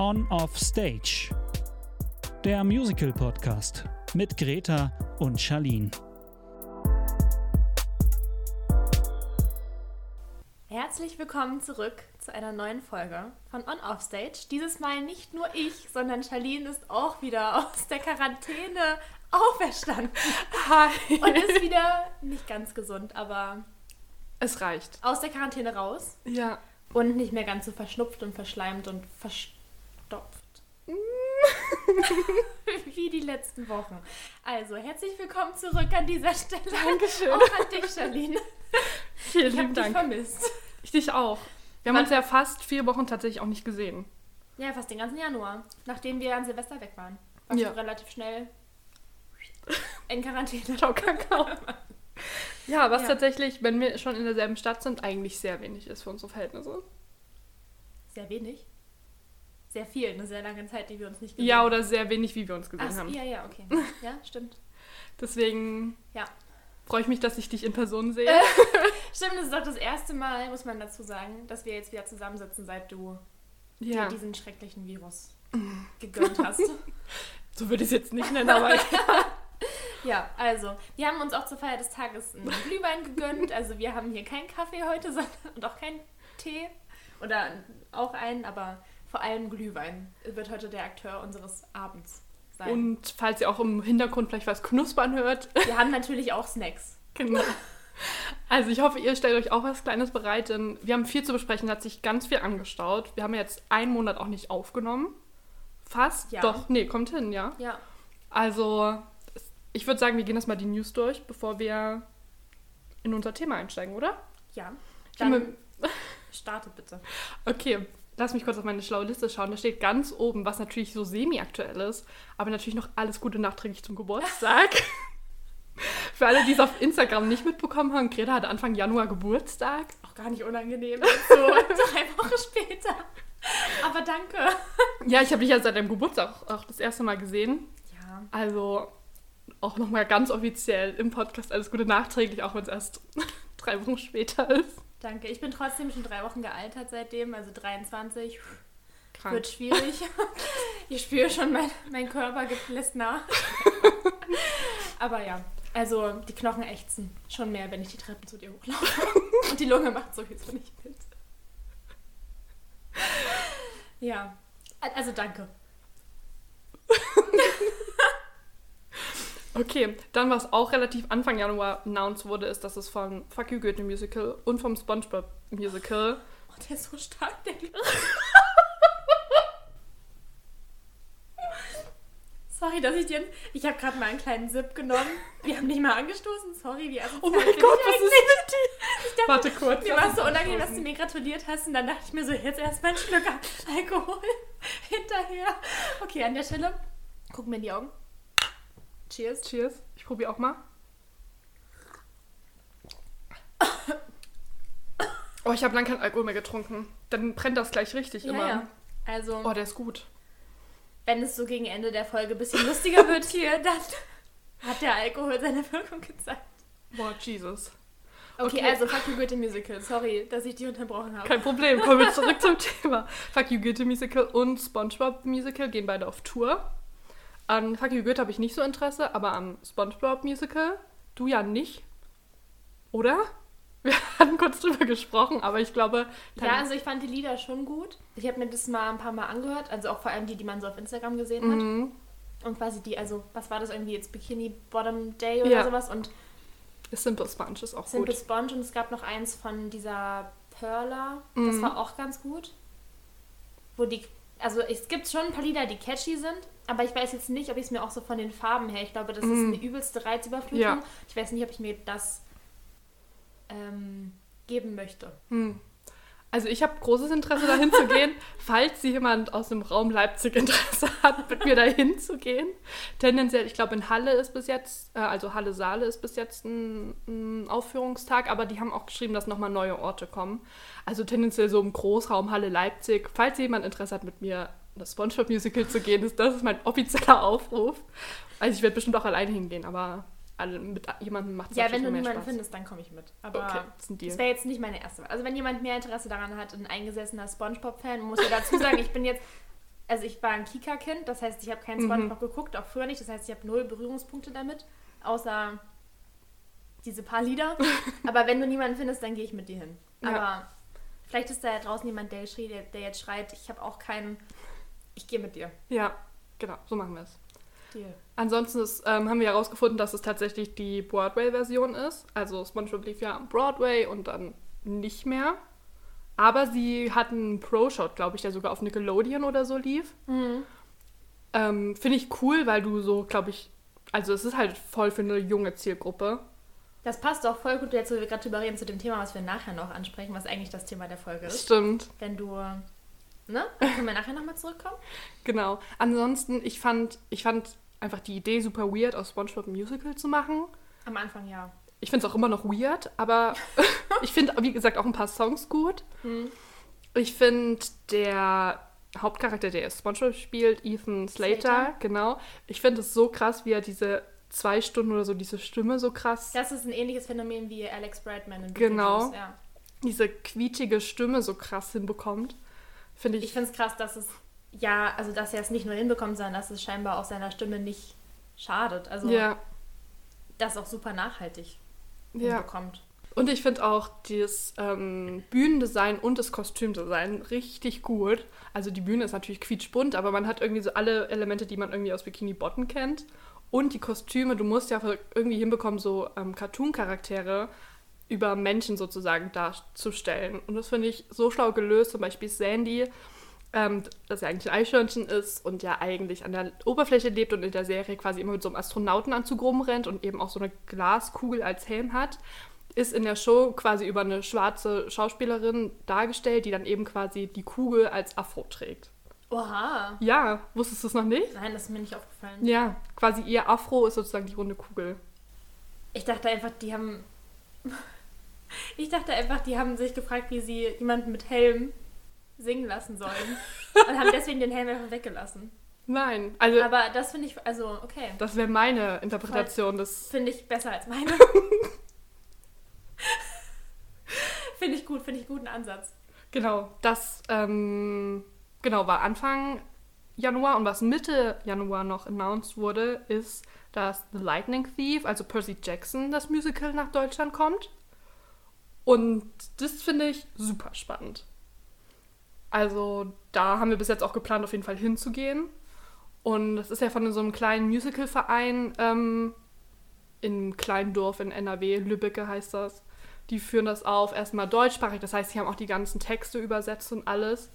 On Off Stage. Der Musical Podcast mit Greta und Charlene. Herzlich willkommen zurück zu einer neuen Folge von On Off Stage. Dieses Mal nicht nur ich, sondern Charlene ist auch wieder aus der Quarantäne auferstanden. Hi. Und ist wieder nicht ganz gesund, aber Es reicht. aus der Quarantäne raus Ja. und nicht mehr ganz so verschnupft und verschleimt und verstopft. Wie die letzten Wochen. Also, herzlich willkommen zurück an dieser Stelle. Dankeschön. Auch an dich, Charlene. Vielen Ich habe lieben dich Dank. vermisst. Ich dich auch. Wir haben Wann- uns ja fast vier Wochen tatsächlich auch nicht gesehen. Ja, fast den ganzen Januar, nachdem wir an Silvester weg waren. Warst Ja. relativ schnell in Quarantäne. Ciao, Kakao. Ja, was Ja. tatsächlich, wenn wir schon in derselben Stadt sind, eigentlich sehr wenig ist für unsere Verhältnisse. Sehr wenig. Sehr viel, eine sehr lange Zeit, die wir uns nicht gesehen Ja, oder sehr wenig, wie wir uns gesehen Ach, haben. ja, ja, okay. Ja, stimmt. Deswegen Ja. freue ich mich, dass ich dich in Person sehe. Äh. Stimmt, das ist doch das erste Mal, muss man dazu sagen, dass wir jetzt wieder zusammensitzen, seit du ja, dir diesen schrecklichen Virus gegönnt hast. so würde ich es jetzt nicht nennen, aber ja, also, wir haben uns auch zur Feier des Tages einen Glühwein gegönnt. Also, wir haben hier keinen Kaffee heute sondern, und auch keinen Tee. Oder auch einen, aber vor allem Glühwein wird heute der Akteur unseres Abends sein. und falls ihr auch im Hintergrund vielleicht was knuspern hört, wir haben natürlich auch Snacks. Genau. Also ich hoffe, ihr stellt euch auch was Kleines bereit, denn wir haben viel zu besprechen, hat sich ganz viel angestaut. Wir haben jetzt einen Monat auch nicht aufgenommen. Fast. Ja. Doch, nee, kommt hin, ja. Ja, Also ich würde sagen, wir gehen erstmal die News durch, bevor wir in unser Thema einsteigen, oder? ja. Dann startet bitte. Okay, lass mich kurz auf meine schlaue Liste schauen. Da steht ganz oben, was natürlich so semi-aktuell ist, aber natürlich noch alles Gute nachträglich zum Geburtstag. Für alle, die es auf Instagram nicht mitbekommen haben, Greta hatte Anfang Januar Geburtstag. Auch gar nicht unangenehm. So drei Wochen später. Aber danke. Ja, ich habe dich ja seit deinem Geburtstag auch das erste Mal gesehen. Ja. Also auch nochmal ganz offiziell im Podcast alles Gute nachträglich, auch wenn es erst drei Wochen später ist. Danke. Ich bin trotzdem schon drei Wochen gealtert seitdem, also 23. Krank. Wird schwierig. Ich spüre schon, mein, mein Körper gibt lässt nach. Aber ja, also die Knochen ächzen schon mehr, wenn ich die Treppen zu dir hochlaufe. Und die Lunge macht sowieso nicht mit. Ja, also danke. Okay, dann was auch relativ Anfang Januar announced wurde, ist, dass es von Fuck You Goethe Musical und vom SpongeBob Musical Oh, der ist so stark, der Sorry, dass ich dir. Ich habe gerade mal einen kleinen Sip genommen. Wir haben nicht mal angestoßen. Sorry, wie asozial Oh mein Gott, was ist mit dir? Warte kurz. Mir war es so unangenehm, dass du mir gratuliert hast und dann dachte ich mir so, jetzt erstmal ein Schluck Alkohol hinterher. Okay, an der Stelle gucken wir in die Augen. Cheers. Cheers. Ich probiere auch mal. Oh, ich habe lange kein Alkohol mehr getrunken. Dann brennt das gleich richtig Ja, immer. ja. Also, Oh, der ist gut. wenn es so gegen Ende der Folge ein bisschen lustiger wird hier, dann hat der Alkohol seine Wirkung gezeigt. Boah, Jesus. Okay, Okay. also Fuck You Goethe Musical. Sorry, dass ich die unterbrochen habe. Kein Problem. Kommen wir zurück zum Thema. Fuck You Goethe Musical und SpongeBob Musical gehen beide auf Tour. An Fuck You Goethe habe ich nicht so Interesse, aber am SpongeBob Musical du ja nicht. Oder? Wir hatten kurz drüber gesprochen, aber ich glaube. Ja, also ich fand die Lieder schon gut. Ich habe mir das mal ein paar Mal angehört, also auch vor allem die, die man so auf Instagram gesehen hat. Mhm. Und quasi die, also was war das irgendwie jetzt Bikini Bottom Day oder Ja. sowas und Simple Sponge ist auch Simple gut. Sponge und es gab noch eins von dieser Perla. Das Mhm. war auch ganz gut. Wo die, also es gibt schon ein paar Lieder, die catchy sind, aber ich weiß jetzt nicht, ob ich es mir auch so von den Farben her, ich glaube, das ist Mhm. eine übelste Reizüberflutung. Ja. Ich weiß nicht, ob ich mir das ähm, geben möchte. Hm. Also ich habe großes Interesse dahin zu gehen, falls jemand aus dem Raum Leipzig Interesse hat, mit mir dahin zu gehen. Tendenziell, ich glaube in Halle ist bis jetzt, äh, also Halle Saale ist bis jetzt ein, ein Aufführungstag, aber die haben auch geschrieben, dass nochmal neue Orte kommen. Also tendenziell so im Großraum Halle Leipzig. Falls jemand Interesse hat, mit mir das SpongeBob Musical zu gehen, ist das ist mein offizieller Aufruf. Also ich werde bestimmt auch alleine hingehen, aber alle, mit jemandem macht es Ja, wenn du niemanden Spaß. findest, dann komme ich mit. Aber Okay, das wäre jetzt nicht meine erste Wahl. Also wenn jemand mehr Interesse daran hat, ein eingesessener Spongebob-Fan, muss ich dazu sagen, ich bin jetzt also ich war ein Kika-Kind, das heißt, ich habe keinen Mhm. Spongebob geguckt, auch früher nicht. Das heißt, ich habe null Berührungspunkte damit, außer diese paar Lieder. Aber wenn du niemanden findest, dann gehe ich mit dir hin. Ja. Aber vielleicht ist da ja draußen jemand, der, schrie, der, der jetzt schreit, ich habe auch keinen, ich gehe mit dir. Ja, genau, so machen wir es. Deal. Ansonsten ist, ähm, haben wir herausgefunden, dass es tatsächlich die Broadway-Version ist. Also SpongeBob lief ja am Broadway und dann nicht mehr. Aber sie hatten einen Pro-Shot, glaube ich, der sogar auf Nickelodeon oder so lief. Ähm, Finde ich cool, weil du so, glaube ich, also es ist halt voll für eine junge Zielgruppe. Das passt auch voll gut, jetzt wo wir gerade drüber reden, zu dem Thema, was wir nachher noch ansprechen, was eigentlich das Thema der Folge ist. Stimmt, Wenn du, ne? Können wir nachher nochmal zurückkommen? genau. Ansonsten, ich fand, ich fand einfach die Idee super weird, aus SpongeBob ein Musical zu machen. Am Anfang ja. Ich finde es auch immer noch weird, aber ich finde, wie gesagt, auch ein paar Songs gut. Ich finde, der Hauptcharakter, der SpongeBob spielt, Ethan Slater, Slater. genau. Ich finde es so krass, wie er diese zwei Stunden oder so, diese Stimme so krass, Das ist ein ähnliches Phänomen wie Alex Brightman in Genau. Beetlejuice, Ja. diese quietschige Stimme so krass hinbekommt. Finde ich, Ich finde es krass, dass es, ja, also dass er es nicht nur hinbekommt, sondern dass es scheinbar auch seiner Stimme nicht schadet. Also ja, das auch super nachhaltig ja. hinbekommt. Und ich finde auch das ähm, Bühnendesign und das Kostümdesign richtig gut. Also die Bühne ist natürlich quietschbunt, aber man hat irgendwie so alle Elemente, die man irgendwie aus Bikini Bottom kennt. Und die Kostüme, du musst ja irgendwie hinbekommen, so ähm, Cartoon-Charaktere über Menschen sozusagen darzustellen. Und das finde ich so schlau gelöst. Zum Beispiel Sandy, ähm, das ja eigentlich ein Eichhörnchen ist und ja eigentlich an der Oberfläche lebt und in der Serie quasi immer mit so einem Astronautenanzug rumrennt und eben auch so eine Glaskugel als Helm hat, ist in der Show quasi über eine schwarze Schauspielerin dargestellt, die dann eben quasi die Kugel als Afro trägt. Oha. Ja, wusstest du es noch nicht? Nein, das ist mir nicht aufgefallen. Ja, quasi ihr Afro ist sozusagen die runde Kugel. Ich dachte einfach, die haben. Ich dachte einfach, die haben sich gefragt, wie sie jemanden mit Helm singen lassen sollen. und haben deswegen den Helm einfach weggelassen. Nein, also Aber das finde ich, also, okay. das wäre meine Interpretation des. Finde ich besser als meine. finde ich gut, finde ich guten Ansatz. Genau, das ähm, genau war Anfang Januar und was Mitte Januar noch announced wurde, ist, dass The Lightning Thief, also Percy Jackson, das Musical nach Deutschland kommt. Und das finde ich super spannend. Also da haben wir bis jetzt auch geplant, auf jeden Fall hinzugehen. Und das ist ja von so einem kleinen Musicalverein ähm, im kleinen Dorf in NRW, Lübbecke heißt das. Die führen das auf, erstmal deutschsprachig, das heißt, sie haben auch die ganzen Texte übersetzt und alles.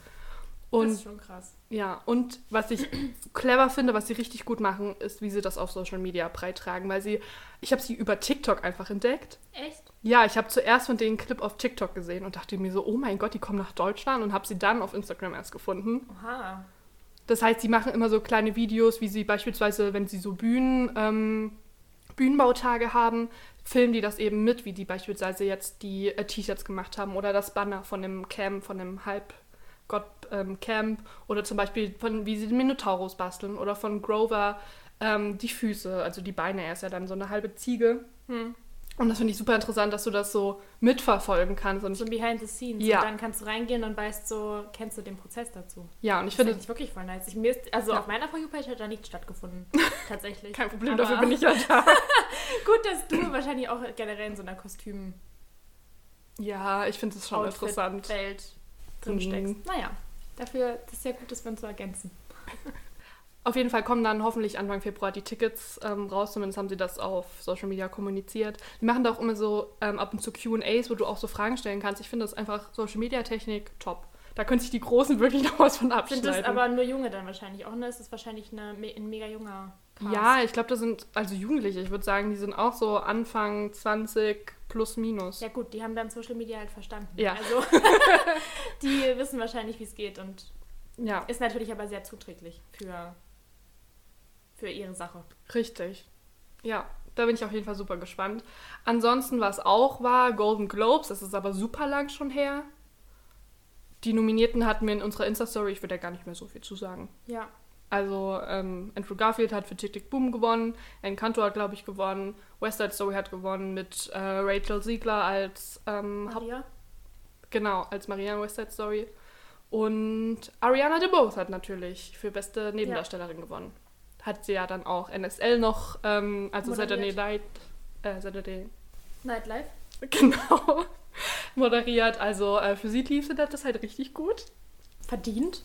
Und das ist schon krass. Ja, und was ich clever finde, was sie richtig gut machen, ist, wie sie das auf Social Media beitragen, weil sie, ich habe sie über TikTok einfach entdeckt. Echt? Ja, ich habe zuerst von denen einen Clip auf TikTok gesehen und dachte mir so, oh mein Gott, die kommen nach Deutschland und habe sie dann auf Instagram erst gefunden. Oha. Das heißt, sie machen immer so kleine Videos, wie sie beispielsweise, wenn sie so Bühnen, ähm, Bühnenbautage haben, filmen die das eben mit, wie die beispielsweise jetzt die äh, T-Shirts gemacht haben oder das Banner von dem Camp, von dem Halbgott ähm, Camp oder zum Beispiel von wie sie den Minotaurus basteln oder von Grover ähm, die Füße, also die Beine, er ist ja dann so eine halbe Ziege. Hm. Und das finde ich super interessant, dass du das so mitverfolgen kannst. Und So behind the scenes. Ja. Und dann kannst du reingehen und weißt so, kennst du den Prozess dazu. ja, und ich Das finde, ich wirklich voll nice. Ich, mir ist, also Ja. auf meiner For You-Page hat da nichts stattgefunden. Tatsächlich. kein Problem, Aber dafür bin ich ja da. Gut, dass du wahrscheinlich auch generell in so einer Kostüm Ja, ich finde es schon interessant. Welt drin steckst. Mhm. Naja, dafür das ist ja gut, dass wir uns so ergänzen. Auf jeden Fall kommen dann hoffentlich Anfang Februar die Tickets ähm, raus. Zumindest haben sie das auf Social Media kommuniziert. Die machen da auch immer so ähm, ab und zu QAs, wo du auch so Fragen stellen kannst. Ich finde das einfach Social Media Technik top. Da können sich die Großen wirklich noch was von Sind abschneiden. das aber nur Junge dann wahrscheinlich auch, ne? Es ist wahrscheinlich eine, ein mega junger Cast. ja, ich glaube, das sind also Jugendliche. Ich würde sagen, die sind auch so Anfang 20 plus minus. Ja gut, die haben dann Social Media halt verstanden. Ja. Also die wissen wahrscheinlich, wie es geht und Ja, ist natürlich aber sehr zuträglich für, für ihre Sache. richtig. Ja, da bin ich auf jeden Fall super gespannt. Ansonsten, was auch war, Golden Globes, das ist aber super lang schon her. Die Nominierten hatten wir in unserer Insta-Story, ich würde da gar nicht mehr so viel zu sagen. Ja. Also ähm, Andrew Garfield hat für Tick Tick Boom gewonnen, Encanto hat, glaube ich, gewonnen, West Side Story hat gewonnen mit äh, Rachel Ziegler als ähm, Haupt Maria? genau als Maria West Side Story Und Ariana DeBose hat natürlich für beste Nebendarstellerin gewonnen. Hat sie ja dann auch NSL noch, ähm, also Saturday. Night, äh, Saturday, Nightlife. genau, moderiert. Also äh, für sie lief sie das halt richtig gut. Verdient.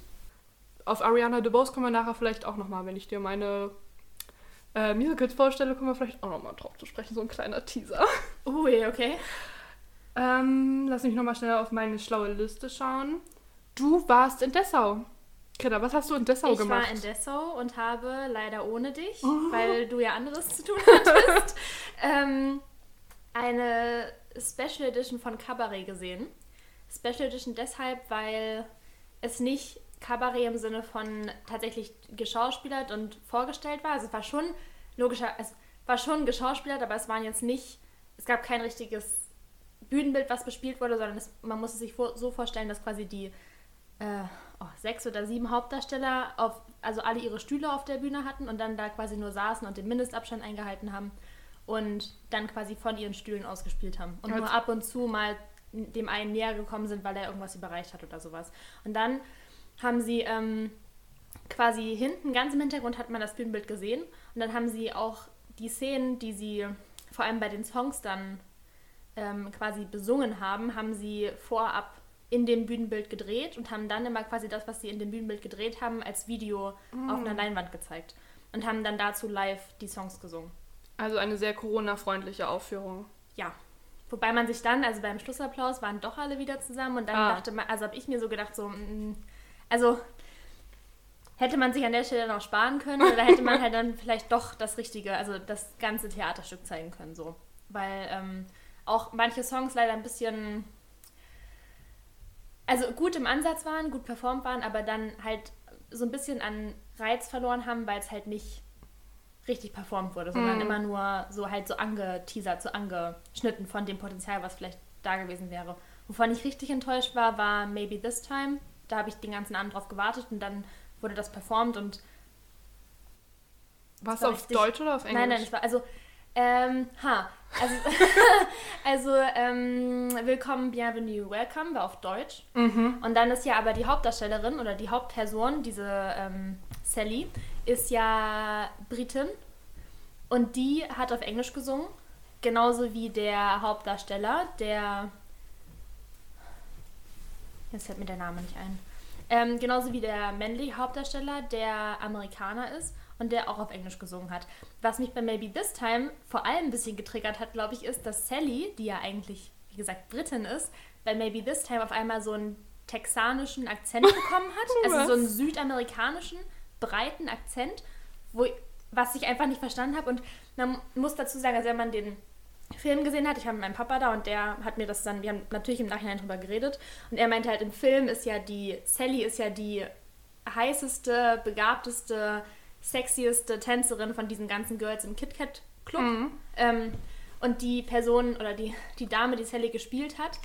Auf Ariana DeBose kommen wir nachher vielleicht auch nochmal, wenn ich dir meine äh, Musicals vorstelle, kommen wir vielleicht auch nochmal drauf zu sprechen. So ein kleiner Teaser. Ui, okay. Ähm, lass mich nochmal schnell auf meine schlaue Liste schauen. Du warst in Dessau. Kinder, was hast du in Dessau ich gemacht? war in Dessau und habe leider ohne dich, Oh. weil du ja anderes zu tun hattest, ähm, eine Special Edition von Cabaret gesehen. Special Edition deshalb, weil es nicht Cabaret im Sinne von tatsächlich geschauspielert und vorgestellt war. Also es war schon logischer, es war schon geschauspielert, aber es waren jetzt nicht, es gab kein richtiges Bühnenbild, was bespielt wurde, sondern es, man muss es sich vor, so vorstellen, dass quasi die äh, oh, sechs oder sieben Hauptdarsteller auf, also alle ihre Stühle auf der Bühne hatten und dann da quasi nur saßen und den Mindestabstand eingehalten haben und dann quasi von ihren Stühlen ausgespielt haben. Und Also- nur ab und zu mal dem einen näher gekommen sind, weil er irgendwas überreicht hat oder sowas. Und dann haben sie ähm, quasi hinten, ganz im Hintergrund hat man das Bühnenbild gesehen und dann haben sie auch die Szenen, die sie vor allem bei den Songs dann ähm, quasi besungen haben, haben sie vorab in dem Bühnenbild gedreht und haben dann immer quasi das, was sie in dem Bühnenbild gedreht haben, als Video auf einer Leinwand gezeigt und haben dann dazu live die Songs gesungen. Also eine sehr Corona-freundliche Aufführung. Ja. Wobei man sich dann, also beim Schlussapplaus waren doch alle wieder zusammen und dann Ah. dachte man, also habe ich mir so gedacht, so, mm, also hätte man sich an der Stelle noch sparen können oder hätte man halt dann vielleicht doch das Richtige, also das ganze Theaterstück zeigen können, so. Weil ähm, auch manche Songs leider ein bisschen, also gut im Ansatz waren, gut performt waren, aber dann halt so ein bisschen an Reiz verloren haben, weil es halt nicht richtig performt wurde, sondern Mhm. immer nur so halt so angeteasert, so angeschnitten von dem Potenzial, was vielleicht da gewesen wäre. Wovon ich richtig enttäuscht war, war Maybe This Time. Da habe ich den ganzen Abend drauf gewartet und dann wurde das performt und war du auf richtig- Deutsch oder auf Englisch? Nein, nein, es war also ähm, ha, also, also ähm, Willkommen, Bienvenue, Welcome war auf Deutsch. Mhm. Und dann ist ja aber die Hauptdarstellerin oder die Hauptperson, diese ähm, Sally, ist ja Britin und die hat auf Englisch gesungen, genauso wie der Hauptdarsteller, der jetzt fällt mir der Name nicht ein, ähm, genauso wie der männliche Hauptdarsteller, der Amerikaner ist und der auch auf Englisch gesungen hat. Was mich bei Maybe This Time vor allem ein bisschen getriggert hat, glaube ich, ist, dass Sally, die ja eigentlich, wie gesagt, Britin ist, bei Maybe This Time auf einmal so einen texanischen Akzent bekommen hat. Also so einen südamerikanischen, breiten Akzent, wo, was ich einfach nicht verstanden habe. Und man muss dazu sagen, also wenn man den Film gesehen hat, ich war mit meinem Papa da und der hat mir das dann, wir haben natürlich im Nachhinein drüber geredet und er meinte halt, im Film ist ja die, Sally ist ja die heißeste, begabteste, sexieste Tänzerin von diesen ganzen Girls im KitKat Club. Mhm. Ähm, und die Person oder die, die Dame, die Sally gespielt hat,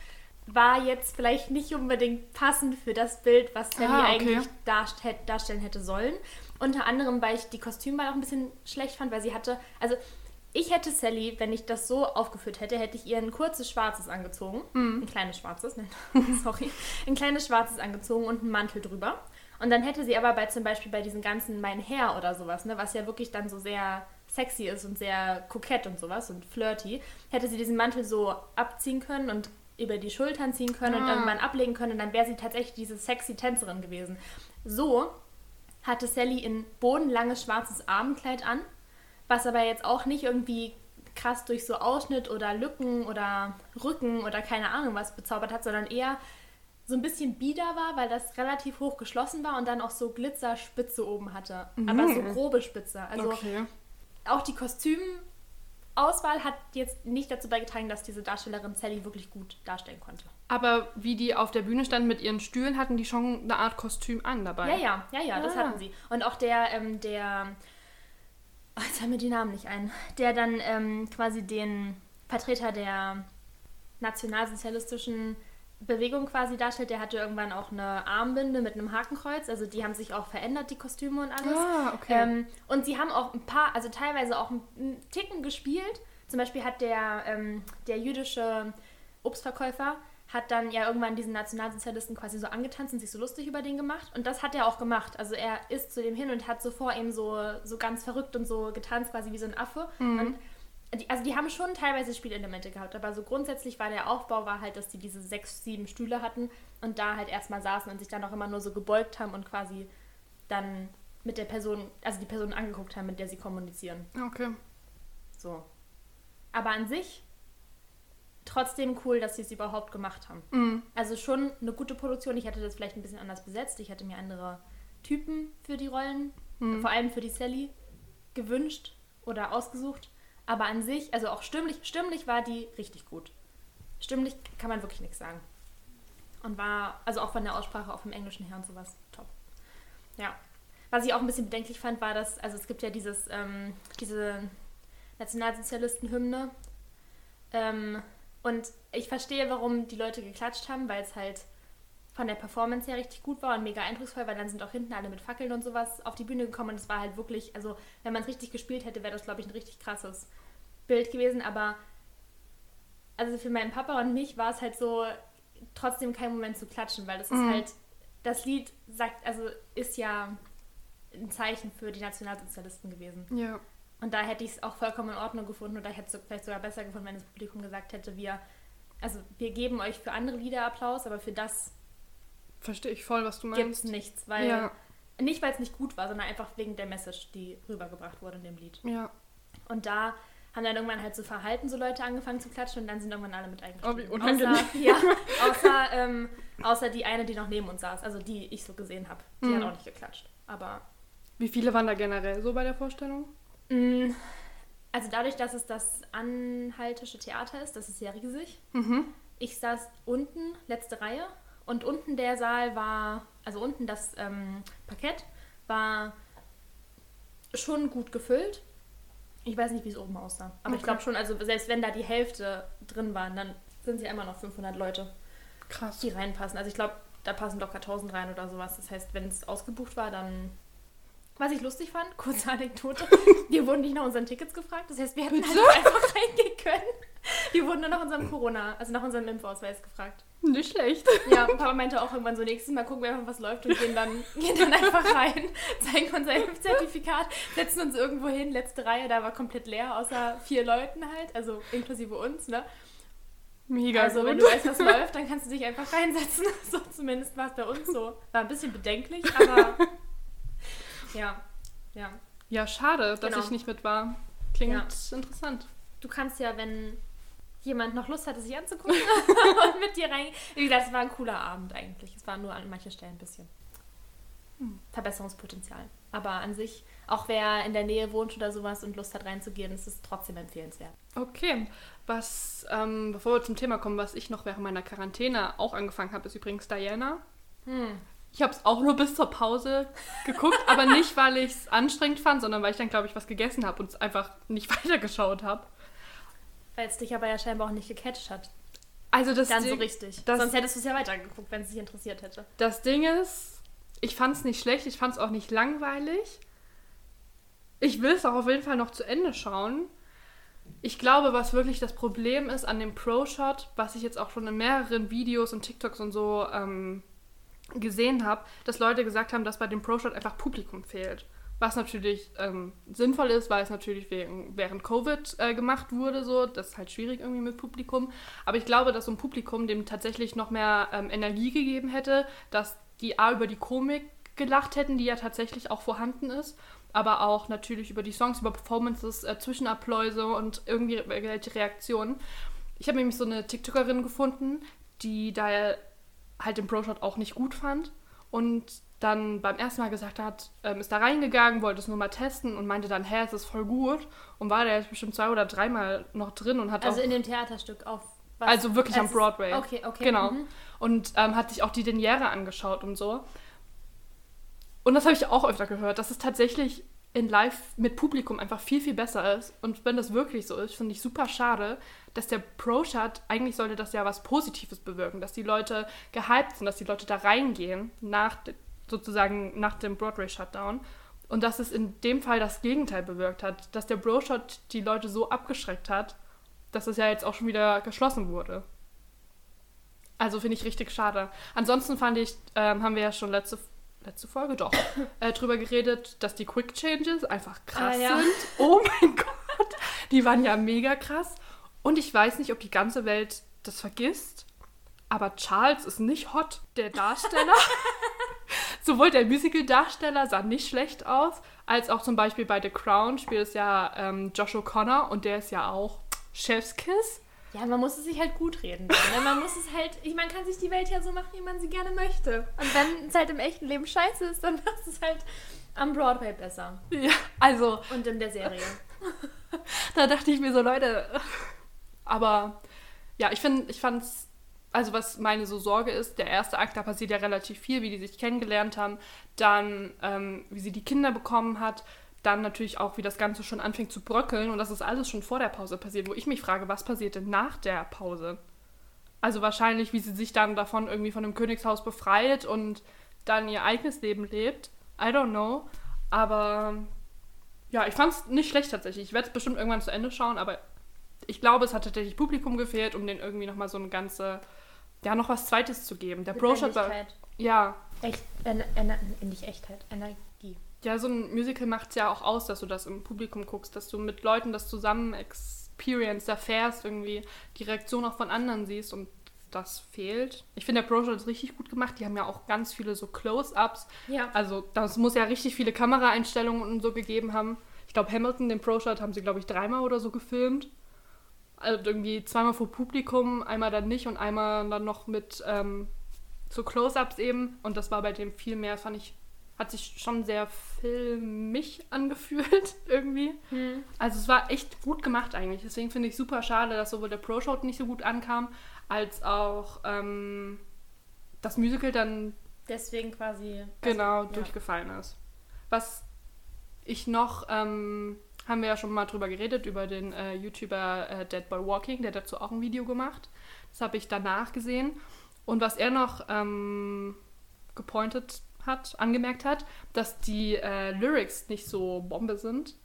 war jetzt vielleicht nicht unbedingt passend für das Bild, was Sally Ah, okay. eigentlich darst darstellen hätte sollen. Unter anderem, weil ich die Kostümwahl auch ein bisschen schlecht fand, weil sie hatte, also ich hätte Sally, wenn ich das so aufgeführt hätte, hätte ich ihr ein kurzes Schwarzes angezogen. Ein kleines Schwarzes, nein, sorry. Ein kleines Schwarzes angezogen und einen Mantel drüber. Und dann hätte sie aber bei zum Beispiel bei diesen ganzen Mein Hair oder sowas, ne, was ja wirklich dann so sehr sexy ist und sehr kokett und sowas und flirty, hätte sie diesen Mantel so abziehen können und über die Schultern ziehen können und Ah. irgendwann ablegen können und dann wäre sie tatsächlich diese sexy Tänzerin gewesen. So hatte Sally ein bodenlanges schwarzes Abendkleid an, was aber jetzt auch nicht irgendwie krass durch so Ausschnitt oder Lücken oder Rücken oder keine Ahnung was bezaubert hat, sondern eher so ein bisschen bieder war, weil das relativ hoch geschlossen war und dann auch so Glitzerspitze oben hatte. Aber so grobe Spitze. Also okay. auch die Kostümauswahl hat jetzt nicht dazu beigetragen, dass diese Darstellerin Sally wirklich gut darstellen konnte. Aber wie die auf der Bühne standen mit ihren Stühlen, hatten die schon eine Art Kostüm an dabei. Ja, ja, ja, ja, das Ah. hatten sie. Und auch der, ähm, der, oh, jetzt haben mir die Namen nicht ein, der dann ähm, quasi den Vertreter der nationalsozialistischen Bewegung quasi darstellt, der hatte irgendwann auch eine Armbinde mit einem Hakenkreuz. Also die haben sich auch verändert, die Kostüme und alles. Ah, okay. Ähm, und sie haben auch ein paar, also teilweise auch einen Ticken gespielt. Zum Beispiel hat der, ähm, der jüdische Obstverkäufer hat dann ja irgendwann diesen Nationalsozialisten quasi so angetanzt und sich so lustig über den gemacht. Und das hat er auch gemacht. Also er ist zu dem hin und hat so vor ihm so, so ganz verrückt und so getanzt, quasi wie so ein Affe. Und die, also die haben schon teilweise Spielelemente gehabt, aber so grundsätzlich war der Aufbau war halt, dass die diese sechs, sieben Stühle hatten und da halt erstmal saßen und sich dann auch immer nur so gebeugt haben und quasi dann mit der Person, also die Person angeguckt haben, mit der sie kommunizieren. Okay. So. Aber an sich trotzdem cool, dass sie es überhaupt gemacht haben. Mhm. Also schon eine gute Produktion. Ich hätte das vielleicht ein bisschen anders besetzt. Ich hätte mir andere Typen für die Rollen, Mhm. vor allem für die Sally, gewünscht oder ausgesucht. Aber an sich, also auch stimmlich, stimmlich war die richtig gut. Stimmlich kann man wirklich nichts sagen. Und war, also auch von der Aussprache auf dem Englischen her und sowas, top. Ja. Was ich auch ein bisschen bedenklich fand, war, dass, also es gibt ja dieses, ähm, diese Nationalsozialisten-Hymne. Ähm, und ich verstehe, warum die Leute geklatscht haben, weil es halt von der Performance her richtig gut war und mega eindrucksvoll, weil dann sind auch hinten alle mit Fackeln und sowas auf die Bühne gekommen und es war halt wirklich, also wenn man es richtig gespielt hätte, wäre das, glaube ich, ein richtig krasses Bild gewesen, aber also für meinen Papa und mich war es halt so trotzdem kein Moment zu klatschen, weil das ist Mhm. halt, das Lied sagt, also ist ja ein Zeichen für die Nationalsozialisten gewesen. Ja. Und da hätte ich es auch vollkommen in Ordnung gefunden oder ich hätte es vielleicht sogar besser gefunden, wenn das Publikum gesagt hätte, wir, also wir geben euch für andere Lieder Applaus, aber für das Verstehe ich voll, was du gibt es meinst. nichts, weil Ja. nicht weil es nicht gut war, sondern einfach wegen der Message, die rübergebracht wurde in dem Lied. Ja. Und da haben dann irgendwann halt so verhalten so Leute angefangen zu klatschen und dann sind irgendwann alle mit eingestiegen. Oh, wie unangenehm. Außer, ja, außer, ähm, außer die eine, die noch neben uns saß, also die ich so gesehen habe. Die Mhm. hat auch nicht geklatscht. Aber Wie viele waren da generell so bei der Vorstellung? Mh, also dadurch, dass es das Anhaltische Theater ist, das ist sehr riesig. Mhm. Ich saß unten, letzte Reihe, und unten der Saal war, also unten das ähm, Parkett war schon gut gefüllt. Ich weiß nicht, wie es oben aussah. Aber ich Okay. glaube schon, also selbst wenn da die Hälfte drin waren, dann sind es ja immer noch 500 Leute, Krass. die reinpassen. Also ich glaube, da passen locker 1000 rein oder sowas. Das heißt, wenn es ausgebucht war, dann... Was ich lustig fand, kurze Anekdote, wir wurden nicht nach unseren Tickets gefragt. Das heißt, wir hätten Bitte? halt einfach reingehen können. Wir wurden nur nach unserem Corona, also nach unserem Impfausweis gefragt. Nicht schlecht. Ja, Papa meinte auch irgendwann so, nächstes Mal gucken wir einfach, was läuft und gehen dann, gehen dann einfach rein, zeigen unser Impfzertifikat, setzen uns irgendwo hin, letzte Reihe, da war komplett leer, außer vier Leuten halt, also inklusive uns, ne? Mega also gut. wenn du weißt, was läuft, dann kannst du dich einfach reinsetzen. So zumindest war es bei uns so. War ein bisschen bedenklich, aber ja, ja. ja, schade, dass Genau. ich nicht mit war. Klingt Ja. interessant. Du kannst ja, wenn jemand noch Lust hatte, sich anzugucken und mit dir rein. Wie gesagt, es war ein cooler Abend eigentlich. Es war nur an manchen Stellen ein bisschen Hm. Verbesserungspotenzial. Aber an sich, auch wer in der Nähe wohnt oder sowas und Lust hat reinzugehen, ist es trotzdem empfehlenswert. Okay, was, ähm, bevor wir zum Thema kommen, was ich noch während meiner Quarantäne auch angefangen habe, ist übrigens Diana. Hm. Ich habe es auch nur bis zur Pause geguckt, aber nicht, weil ich es anstrengend fand, sondern weil ich dann, glaube ich, was gegessen habe und es einfach nicht weitergeschaut habe. Weil es dich aber ja scheinbar auch nicht gecatcht hat. Also das Dann so Ding, richtig. das- Sonst hättest du es ja weitergeguckt, wenn es dich interessiert hätte. das Ding ist, ich fand es nicht schlecht, ich fand es auch nicht langweilig. Ich will es auch auf jeden Fall noch zu Ende schauen. Ich glaube, was wirklich das Problem ist an dem Pro-Shot, was ich jetzt auch schon in mehreren Videos und TikToks und so ähm, gesehen habe, dass Leute gesagt haben, dass bei dem Pro-Shot einfach Publikum fehlt. Was natürlich ähm, sinnvoll ist, weil es natürlich wegen, während Covid äh, gemacht wurde, so. Das ist halt schwierig irgendwie mit Publikum. Aber ich glaube, dass so ein Publikum dem tatsächlich noch mehr ähm, Energie gegeben hätte, dass die A über die Komik gelacht hätten, die ja tatsächlich auch vorhanden ist, aber auch natürlich über die Songs, über Performances, äh, Zwischenabläuse und irgendwie welche Reaktionen. Ich habe nämlich so eine TikTokerin gefunden, die da halt den Pro-Shot auch nicht gut fand und dann beim ersten Mal gesagt hat, ähm, ist da reingegangen, wollte es nur mal testen und meinte dann, hä, es ist voll gut und war da jetzt bestimmt zwei oder dreimal noch drin und hat Also auch in dem Theaterstück auf was? also wirklich am Es ist- Broadway. Okay, okay. Genau. mhm. Und ähm, hat sich auch die Deniere angeschaut und so. Und das habe ich auch öfter gehört, dass es tatsächlich in Live mit Publikum einfach viel, viel besser ist. Und wenn das wirklich so ist, finde ich super schade, dass der Pro-Shot, eigentlich sollte das ja was Positives bewirken, dass die Leute gehypt sind, dass die Leute da reingehen, nach, sozusagen nach dem Broadway-Shutdown. Und dass es in dem Fall das Gegenteil bewirkt hat, dass der Pro-Shot die Leute so abgeschreckt hat, dass es ja jetzt auch schon wieder geschlossen wurde. Also finde ich richtig schade. Ansonsten fand ich, ähm, haben wir ja schon letzte, letzte Folge doch äh, drüber geredet, dass die Quick Changes einfach krass Ah, ja. sind. Oh mein Gott, die waren ja mega krass. Und ich weiß nicht, ob die ganze Welt das vergisst, aber Charles ist nicht hot. Der Darsteller, sowohl der Musical-Darsteller sah nicht schlecht aus, als auch zum Beispiel bei The Crown spielt es ja ähm, Josh O'Connor und der ist ja auch Chefskiss. Ja, man muss es sich halt gut reden. Dann, ne? Man muss es halt, ich, man kann sich die Welt ja so machen, wie man sie gerne möchte. Und wenn es halt im echten Leben scheiße ist, dann macht es halt am Broadway besser. Ja, also Und in der Serie. da dachte ich mir so, Leute. Aber ja, ich finde, ich fand's, also was meine so Sorge ist, der erste Akt, da passiert ja relativ viel, wie die sich kennengelernt haben, dann ähm, wie sie die Kinder bekommen hat, dann natürlich auch, wie das Ganze schon anfängt zu bröckeln und das ist alles schon vor der Pause passiert, wo ich mich frage, was passiert denn nach der Pause? Also wahrscheinlich, wie sie sich dann davon irgendwie von dem Königshaus befreit und dann ihr eigenes Leben lebt. I don't know. Aber ja, ich fand es nicht schlecht tatsächlich. Ich werde es bestimmt irgendwann zu Ende schauen, aber ich glaube, es hat tatsächlich Publikum gefehlt, um den irgendwie nochmal so eine ganze, ja, noch was Zweites zu geben. Der Brochure war, ja, Echt, Ener, Ener, nicht Echtheit, Energie. Ja, so ein Musical macht es ja auch aus, dass du das im Publikum guckst, dass du mit Leuten das zusammen experience, erfährst, irgendwie die Reaktion auch von anderen siehst und das fehlt. Ich finde, der Brochure ist richtig gut gemacht. Die haben ja auch ganz viele so Close-Ups. Ja. Also das muss ja richtig viele Kameraeinstellungen und so gegeben haben. Ich glaube, Hamilton, den Pro-Shot, haben sie, glaube ich, dreimal oder so gefilmt. Also irgendwie zweimal vor Publikum, einmal dann nicht und einmal dann noch mit ähm, so Close-Ups eben. Und das war bei dem viel mehr, fand ich, hat sich schon sehr filmig angefühlt irgendwie. Hm. Also es war echt gut gemacht eigentlich. Deswegen finde ich super schade, dass sowohl der Pro-Shot nicht so gut ankam, als auch ähm, das Musical dann Deswegen quasi. genau also, ja. durchgefallen ist. Was ich noch, ähm, haben wir ja schon mal drüber geredet, über den äh, YouTuber äh, Dead Boy Walking, der dazu auch ein Video gemacht. Das habe ich danach gesehen. Und was er noch ähm, gepointet hat, angemerkt hat, dass die äh, Lyrics nicht so Bombe sind.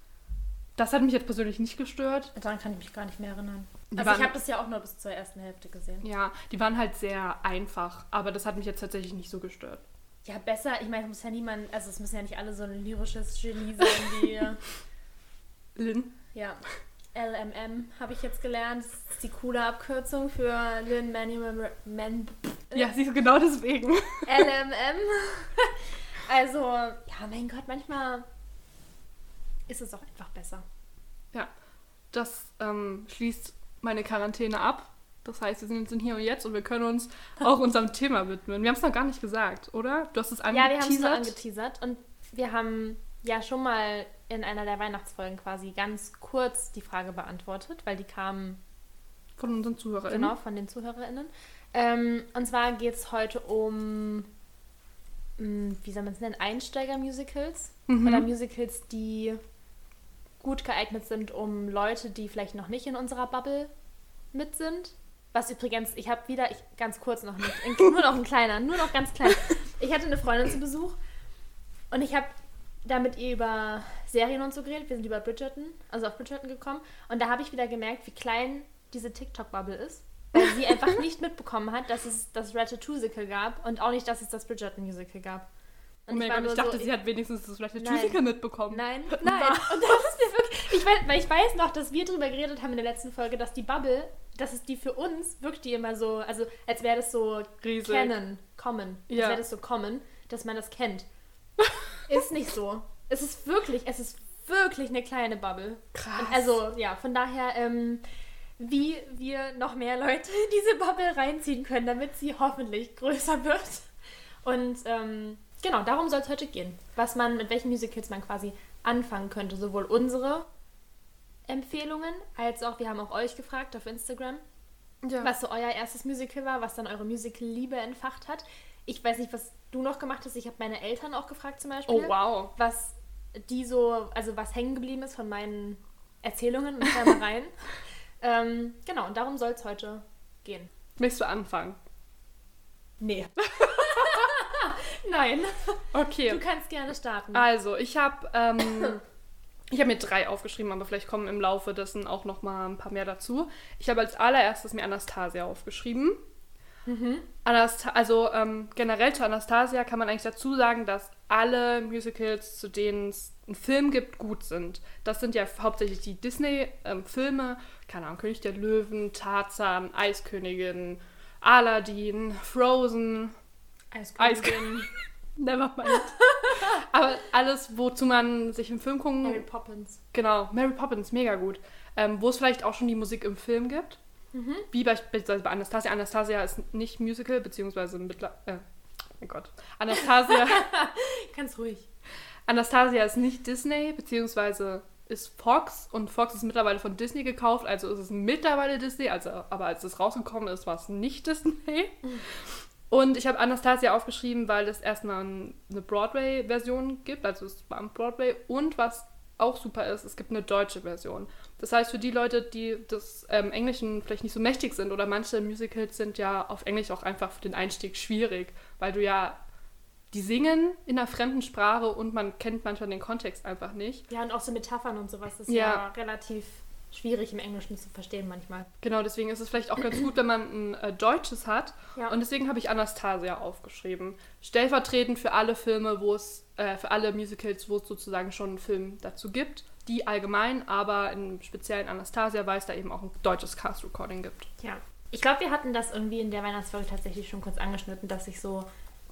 Das hat mich jetzt persönlich nicht gestört. Daran kann ich mich gar nicht mehr erinnern. Die Also ich waren- habe das ja auch nur bis zur ersten Hälfte gesehen. Ja, die waren halt sehr einfach, aber das hat mich jetzt tatsächlich nicht so gestört. Ja, besser. Ich meine, es muss ja niemand, also es müssen ja nicht alle so ein lyrisches Genie sein wie, Lynn? ja, LMM habe ich jetzt gelernt. Das ist die coole Abkürzung für Lin Manuel Man Ja, siehst du, genau deswegen. LMM. Also, ja, mein Gott, manchmal ist es auch einfach besser. Das ähm, schließt meine Quarantäne ab. Das heißt, wir sind jetzt in hier und jetzt und wir können uns auch unserem Thema widmen. Wir haben es noch gar nicht gesagt, oder? Du hast es Ja, wir haben es angeteasert. angeteasert und wir haben ja schon mal in einer der Weihnachtsfolgen quasi ganz kurz die Frage beantwortet, weil die kam von unseren ZuhörerInnen. genau von den ZuhörerInnen. Ähm, und zwar geht es heute um, mh, wie soll man es nennen, Einsteiger-Musicals Mhm. oder Musicals, die gut geeignet sind, um Leute, die vielleicht noch nicht in unserer Bubble mit sind. Was übrigens, ich habe wieder, ich, ganz kurz noch nicht, nur noch ein kleiner, nur noch ganz klein. Ich hatte eine Freundin zu Besuch und ich habe da mit ihr über Serien und so geredet. Wir sind über Bridgerton, also auf Bridgerton gekommen. Und da habe ich wieder gemerkt, wie klein diese TikTok-Bubble ist. Weil sie einfach nicht mitbekommen hat, dass es das Ratatouille-Musical gab und auch nicht, dass es das Bridgerton-Musical gab. Oh mein war Gott, ich dachte, so, sie hat wenigstens das vielleicht Nein. Musical mitbekommen. Nein, nein. Und das ist mir wirklich. Ich weiß, weil ich weiß noch, dass wir darüber geredet haben in der letzten Folge, dass die Bubble, dass es die für uns wirkt die immer so, also als wäre das so Riesig. kennen, common. Ja. Als wäre das so common, dass man das kennt. ist nicht so. Es ist wirklich, es ist wirklich eine kleine Bubble. Krass. Und also, ja, von daher, ähm, wie wir noch mehr Leute in diese Bubble reinziehen können, damit sie hoffentlich größer wird. Und ähm, genau, darum soll es heute gehen. Was man, mit welchen Musicals man quasi anfangen könnte. Sowohl unsere Empfehlungen, als auch, wir haben auch euch gefragt auf Instagram, ja. was so euer erstes Musical war, was dann eure Musical-Liebe entfacht hat. Ich weiß nicht, was du noch gemacht hast. Ich habe meine Eltern auch gefragt zum Beispiel Oh, wow. was die so, also was hängen geblieben ist von meinen Erzählungen und Träumereien. ähm, genau, und darum soll es heute gehen. Möchtest du anfangen? Nee. Nein. Okay. Du kannst gerne starten. Also, ich habe ähm, ich habe mir drei aufgeschrieben, aber vielleicht kommen im Laufe dessen auch noch mal ein paar mehr dazu. Ich habe als allererstes mir Anastasia aufgeschrieben. Anasta also ähm, generell zu Anastasia kann man eigentlich dazu sagen, dass alle Musicals, zu denen es einen Film gibt, gut sind. Das sind ja hauptsächlich die Disney-Filme, keine Ahnung, König der Löwen, Tarzan, Eiskönigin, Aladdin, Frozen, Eiskönigin, Nevermind. Aber alles, wozu man sich im Film gucken Mary Poppins. Genau, Mary Poppins, mega gut. Ähm, wo es vielleicht auch schon die Musik im Film gibt. Wie beispielsweise bei Anastasia. Anastasia ist nicht Musical, beziehungsweise mittler... Äh, mein Gott. Anastasia, Ganz ruhig. Anastasia ist nicht Disney, beziehungsweise ist Fox. Und Fox ist mittlerweile von Disney gekauft, also ist es mittlerweile Disney. Also, aber als es rausgekommen ist, war es nicht Disney. Und ich habe Anastasia aufgeschrieben, weil es erstmal ein- eine Broadway-Version gibt, also es war am Broadway. Und was auch super ist, es gibt eine deutsche Version. Das heißt, für die Leute, die des ähm, Englischen vielleicht nicht so mächtig sind oder manche Musicals sind ja auf Englisch auch einfach für den Einstieg schwierig, weil du ja, die singen in einer fremden Sprache und man kennt manchmal den Kontext einfach nicht. Ja, und auch so Metaphern und sowas ist Ja. ja, relativ schwierig im Englischen zu verstehen manchmal. Genau, deswegen ist es vielleicht auch ganz gut, wenn man ein äh, deutsches hat. Ja. Und deswegen habe ich Anastasia aufgeschrieben. Stellvertretend für alle Filme, wo es, äh, für alle Musicals, wo es sozusagen schon einen Film dazu gibt. Die allgemein, aber im speziellen Anastasia, weil es da eben auch ein deutsches Cast-Recording gibt. Ja. Ich glaube, wir hatten das irgendwie in der Weihnachtsfolge tatsächlich schon kurz angeschnitten, dass sich so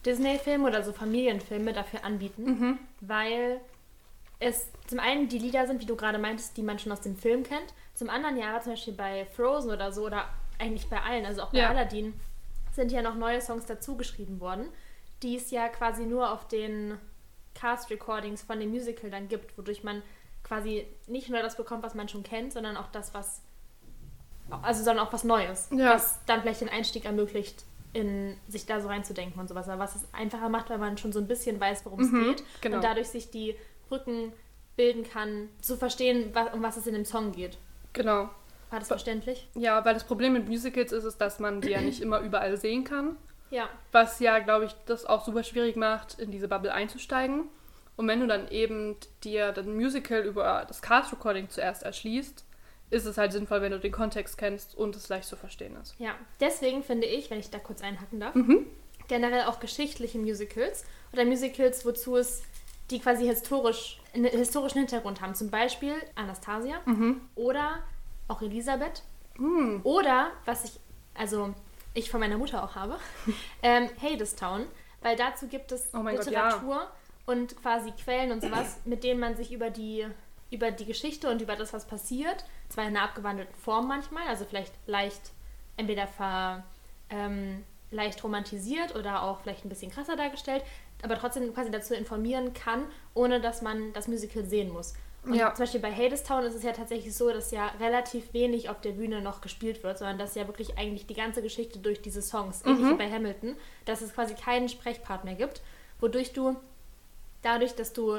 Disney-Filme oder so Familienfilme dafür anbieten, weil es zum einen die Lieder sind, wie du gerade meintest, die man schon aus dem Film kennt. Zum anderen ja, aber zum Beispiel bei Frozen oder so oder eigentlich bei allen, also auch bei Ja. Aladdin, sind ja noch neue Songs dazu geschrieben worden, die es ja quasi nur auf den Cast-Recordings von dem Musical dann gibt, wodurch man quasi nicht nur das bekommt, was man schon kennt, sondern auch das, was also sondern auch was Neues, Ja. was dann vielleicht den Einstieg ermöglicht, in sich da so reinzudenken und sowas. Aber was es einfacher macht, weil man schon so ein bisschen weiß, worum es Mhm, geht genau. und dadurch sich die Brücken bilden kann, zu verstehen, wa- um was es in dem Song geht. Genau. War das verständlich? Ja, weil das Problem mit Musicals ist, ist, dass man die ja nicht immer überall sehen kann. Ja. Was ja, glaube ich, das auch super schwierig macht, in diese Bubble einzusteigen. Und wenn du dann eben dir das Musical über das Cast-Recording zuerst erschließt, ist es halt sinnvoll, wenn du den Kontext kennst und es leicht zu verstehen ist. Ja, deswegen finde ich, wenn ich da kurz einhacken darf, generell auch geschichtliche Musicals oder Musicals, wozu es die quasi historisch, einen historischen Hintergrund haben. Zum Beispiel Anastasia oder auch Elisabeth. Oder, was ich, also ich von meiner Mutter auch habe, ähm, Hadestown, weil dazu gibt es Oh mein Gott, Literatur und quasi Quellen und sowas, mit denen man sich über die, über die Geschichte und über das, was passiert, zwar in einer abgewandelten Form manchmal, also vielleicht leicht entweder ver, ähm, leicht romantisiert oder auch vielleicht ein bisschen krasser dargestellt, aber trotzdem quasi dazu informieren kann, ohne dass man das Musical sehen muss. Und Ja. zum Beispiel bei Hadestown ist es ja tatsächlich so, dass ja relativ wenig auf der Bühne noch gespielt wird, sondern dass ja wirklich eigentlich die ganze Geschichte durch diese Songs, ähnlich wie bei Hamilton, dass es quasi keinen Sprechpart mehr gibt, wodurch du dadurch, dass du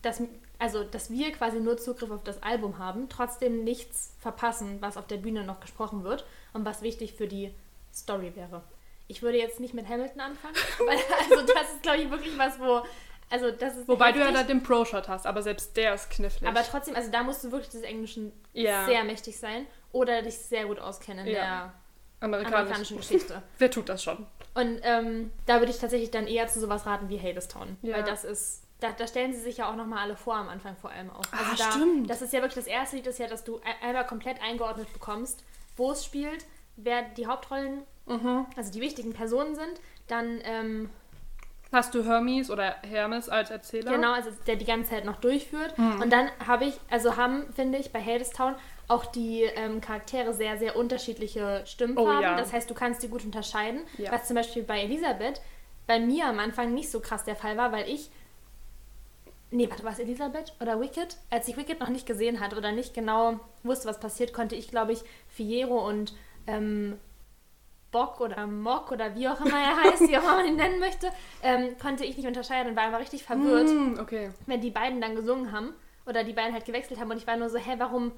das, also dass wir quasi nur Zugriff auf das Album haben, trotzdem nichts verpassen, was auf der Bühne noch gesprochen wird und was wichtig für die Story wäre. Ich würde jetzt nicht mit Hamilton anfangen, weil also das ist glaube ich wirklich was, wo also das ist Wobei du ja heftig. da den Pro-Shot hast, aber selbst der ist knifflig. Aber trotzdem, also da musst du wirklich des Englischen Ja. sehr mächtig sein oder dich sehr gut auskennen in Ja. der Amerikanisch. amerikanischen Geschichte. Wer tut das schon? Und ähm, da würde ich tatsächlich dann eher zu sowas raten wie Hadestown. Ja. Weil das ist, da, da stellen sie sich ja auch nochmal alle vor am Anfang vor allem auch. Ah, da, stimmt. Das ist ja wirklich das erste Lied, ist ja, dass du ein- einmal komplett eingeordnet bekommst, wo es spielt, wer die Hauptrollen, Mhm. also die wichtigen Personen sind. Dann, ähm, Hast du Hermes oder Hermes als Erzähler? genau, also der die ganze Zeit noch durchführt. Mhm. Und dann habe ich, also haben, finde ich, bei Hadestown auch die ähm, Charaktere sehr, sehr unterschiedliche Stimmfarben. Oh, ja. Das heißt, du kannst die gut unterscheiden. Ja. Was zum Beispiel bei Elisabeth bei mir am Anfang nicht so krass der Fall war, weil ich. Nee, warte, war es Elisabeth oder Wicked? Als ich Wicked noch nicht gesehen hatte oder nicht genau wusste, was passiert, konnte ich, glaube ich, Fiero und ähm, Bock oder Mock oder wie auch immer er heißt, wie auch immer man ihn nennen möchte, ähm, konnte ich nicht unterscheiden und war einfach richtig verwirrt Hm, okay. wenn die beiden dann gesungen haben oder die beiden halt gewechselt haben und ich war nur so, hä, warum?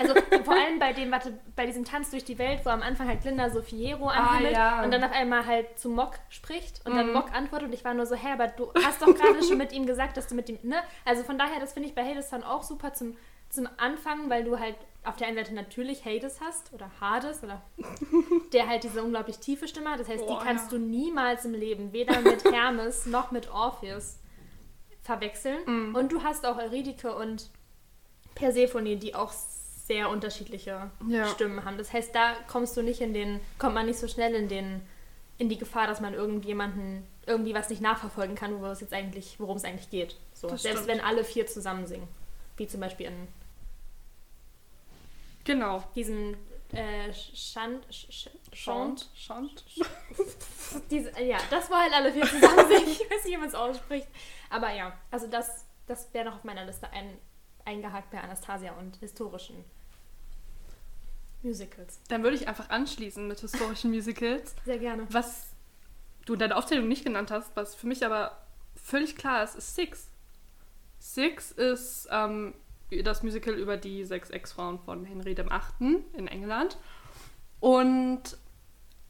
Also vor allem bei dem, warte, bei diesem Tanz durch die Welt, wo am Anfang halt Glinda so Fiero anhimmelt ja. und dann auf einmal halt zu Mock spricht und dann Mhm. Mock antwortet und ich war nur so, hä, aber du hast doch gerade schon mit ihm gesagt, dass du mit ihm, ne? Also von daher, das finde ich bei Hadestown auch super zum, zum Anfang, weil du halt auf der einen Seite natürlich Hades hast oder Hades oder der halt diese unglaublich tiefe Stimme hat. Das heißt, Boah, die kannst ja. du niemals im Leben weder mit Hermes noch mit Orpheus verwechseln. Mhm. Und du hast auch Euridike und Persephone, die auch sehr unterschiedliche Ja. Stimmen haben. Das heißt, da kommst du nicht in den, kommt man nicht so schnell in den, in die Gefahr, dass man irgendjemanden irgendwie was nicht nachverfolgen kann, worum es jetzt eigentlich, worum es eigentlich geht. So, selbst stimmt. wenn alle vier zusammen singen. Wie zum Beispiel in Genau. diesem äh, Schand, Sch- Chant. Chant. Diese, ja, das war halt alle vier zusammen. Ich weiß nicht, wie man es ausspricht. Aber ja, also das, das wäre noch auf meiner Liste ein, eingehakt bei Anastasia und historischen Musicals. Dann würde ich einfach anschließen mit historischen Musicals. Sehr gerne. Was du in deiner Aufzählung nicht genannt hast, was für mich aber völlig klar ist, ist Six. Six ist ähm, das Musical über die sechs Ex-Frauen von Henry VIII. in England. Und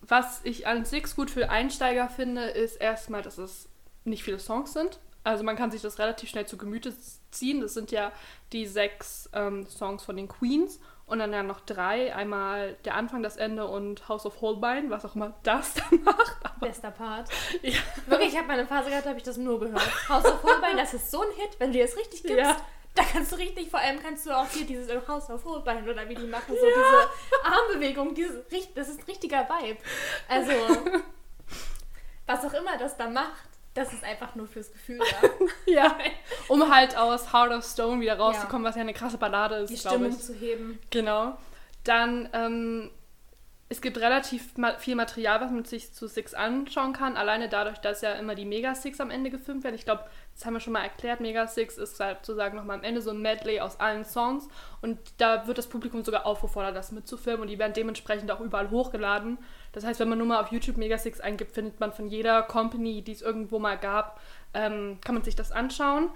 was ich an Six gut für Einsteiger finde, ist erstmal, dass es nicht viele Songs sind. Also man kann sich das relativ schnell zu Gemüte ziehen. Das sind ja die sechs ähm, Songs von den Queens und dann ja noch drei. Einmal der Anfang, das Ende und House of Holbein, was auch immer das dann macht. Aber Bester Part. Ja. Wirklich, ich habe meine Phase gehabt, habe ich das nur gehört. House of Holbein, das ist so ein Hit, wenn du das richtig gibst. Ja. Da kannst du richtig, vor allem kannst du auch hier dieses House of Holbein oder wie die machen, so diese Armbewegung, dieses, das ist ein richtiger Vibe. Also, was auch immer das da macht, das ist einfach nur fürs Gefühl da. ja, um halt aus Heart of Stone wieder rauszukommen, was ja eine krasse Ballade ist, Die Stimmung ich. zu heben. Genau. Dann, ähm, es gibt relativ viel Material, was man sich zu Six anschauen kann. Alleine dadurch, dass ja immer die Mega Six am Ende gefilmt werden. Ich glaube, das haben wir schon mal erklärt. Mega Six ist halt sozusagen nochmal am Ende so ein Medley aus allen Songs. Und da wird das Publikum sogar aufgefordert, das mitzufilmen. Und die werden dementsprechend auch überall hochgeladen. Das heißt, wenn man nur mal auf YouTube Mega Six eingibt, findet man von jeder Company, die es irgendwo mal gab, ähm, kann man sich das anschauen.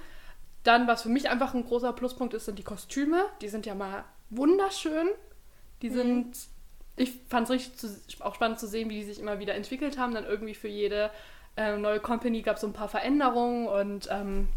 Dann, was für mich einfach ein großer Pluspunkt ist, sind die Kostüme. Die sind ja mal wunderschön. Die sind, ich fand es richtig zu, auch spannend zu sehen, wie die sich immer wieder entwickelt haben. Dann irgendwie für jede äh, neue Company gab es so ein paar Veränderungen und ähm,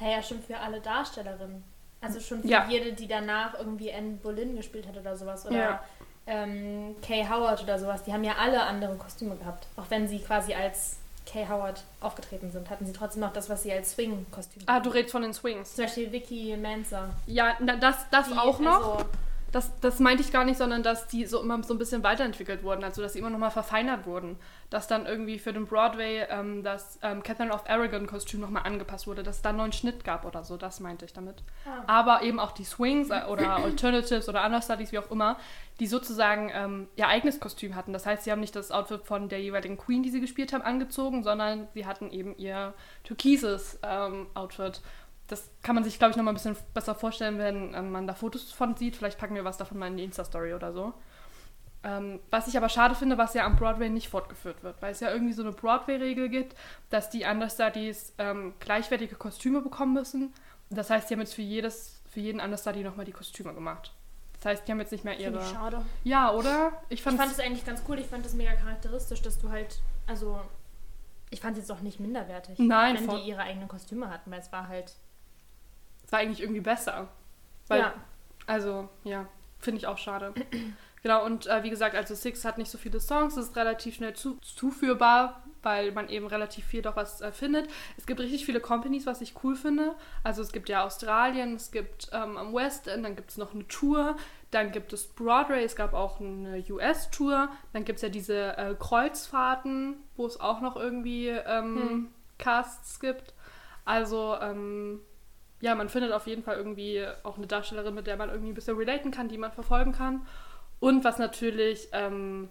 Ja, ja, schon für alle Darstellerinnen. Also schon für Ja. jede, die danach irgendwie Anne Boleyn gespielt hat oder sowas. Oder Ja. ähm, Kay Howard oder sowas. Die haben ja alle andere Kostüme gehabt. Auch wenn sie quasi als Kay Howard aufgetreten sind, hatten sie trotzdem noch das, was sie als Swing-Kostüm ah, du redest von den Swings. Zum Beispiel Vicky Manzer. Ja, na, das, das Die, auch noch. Also, Das, das meinte ich gar nicht, sondern dass die so immer so ein bisschen weiterentwickelt wurden, also dass sie immer noch mal verfeinert wurden. Dass dann irgendwie für den Broadway ähm, das ähm, Catherine of Aragon-Kostüm noch mal angepasst wurde, dass es da einen neuen Schnitt gab oder so, das meinte ich damit. Ah. Aber eben auch die Swings äh, oder Alternatives oder Understudies, wie auch immer, die sozusagen ähm, ihr eigenes Kostüm hatten. Das heißt, sie haben nicht das Outfit von der jeweiligen Queen, die sie gespielt haben, angezogen, sondern sie hatten eben ihr türkises ähm, Outfit. Das kann man sich, glaube ich, noch mal ein bisschen besser vorstellen, wenn ähm, man da Fotos von sieht. Vielleicht packen wir was davon mal in die Insta-Story oder so. Ähm, was ich aber schade finde, was ja am Broadway nicht fortgeführt wird, weil es ja irgendwie so eine Broadway-Regel gibt, dass die Understudies ähm, gleichwertige Kostüme bekommen müssen. Das heißt, die haben jetzt für, jedes, für jeden Understudy nochmal die Kostüme gemacht. Das heißt, die haben jetzt nicht mehr Finde ihre... ich schade. Ja, oder? Ich Ich fand es eigentlich ganz cool. Ich fand es mega charakteristisch, dass du halt, also, ich fand es jetzt auch nicht minderwertig, Nein, wenn die ihre eigenen Kostüme hatten, weil es war halt, war eigentlich irgendwie besser. Weil, ja, Also, ja, finde ich auch schade. genau, und äh, wie gesagt, also Six hat nicht so viele Songs, ist relativ schnell zu, zuführbar, weil man eben relativ viel doch was äh, findet. Es gibt richtig viele Companies, was ich cool finde. Also es gibt ja Australien, es gibt ähm, am West End, dann gibt es noch eine Tour, dann gibt es Broadway, es gab auch eine US-Tour, dann gibt es ja diese äh, Kreuzfahrten, wo es auch noch irgendwie ähm, Hm. Casts gibt. Also, ähm, ja, man findet auf jeden Fall irgendwie auch eine Darstellerin, mit der man irgendwie ein bisschen relaten kann, die man verfolgen kann. Und was natürlich ähm,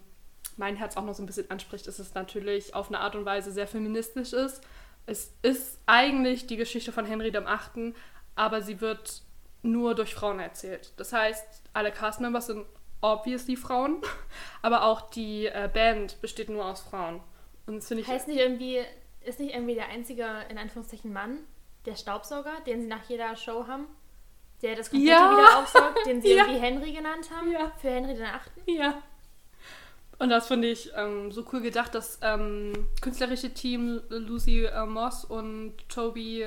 mein Herz auch noch so ein bisschen anspricht, ist es natürlich auf eine Art und Weise sehr feministisch ist. Es ist eigentlich die Geschichte von Henry VIII., aber sie wird nur durch Frauen erzählt. Das heißt, alle Castmembers sind obviously Frauen, aber auch die äh, Band besteht nur aus Frauen. Und das finde ich heißt nicht irgendwie, ist nicht irgendwie der einzige, in Anführungszeichen, Mann, der Staubsauger, den sie nach jeder Show haben, der das komplette Ja. wieder aufsaugt, den sie Ja. irgendwie Henry genannt haben, Ja. für Henry den Achten? Ja. Und das finde ich ähm, so cool gedacht, das ähm, künstlerische Team Lucy äh, Moss und Toby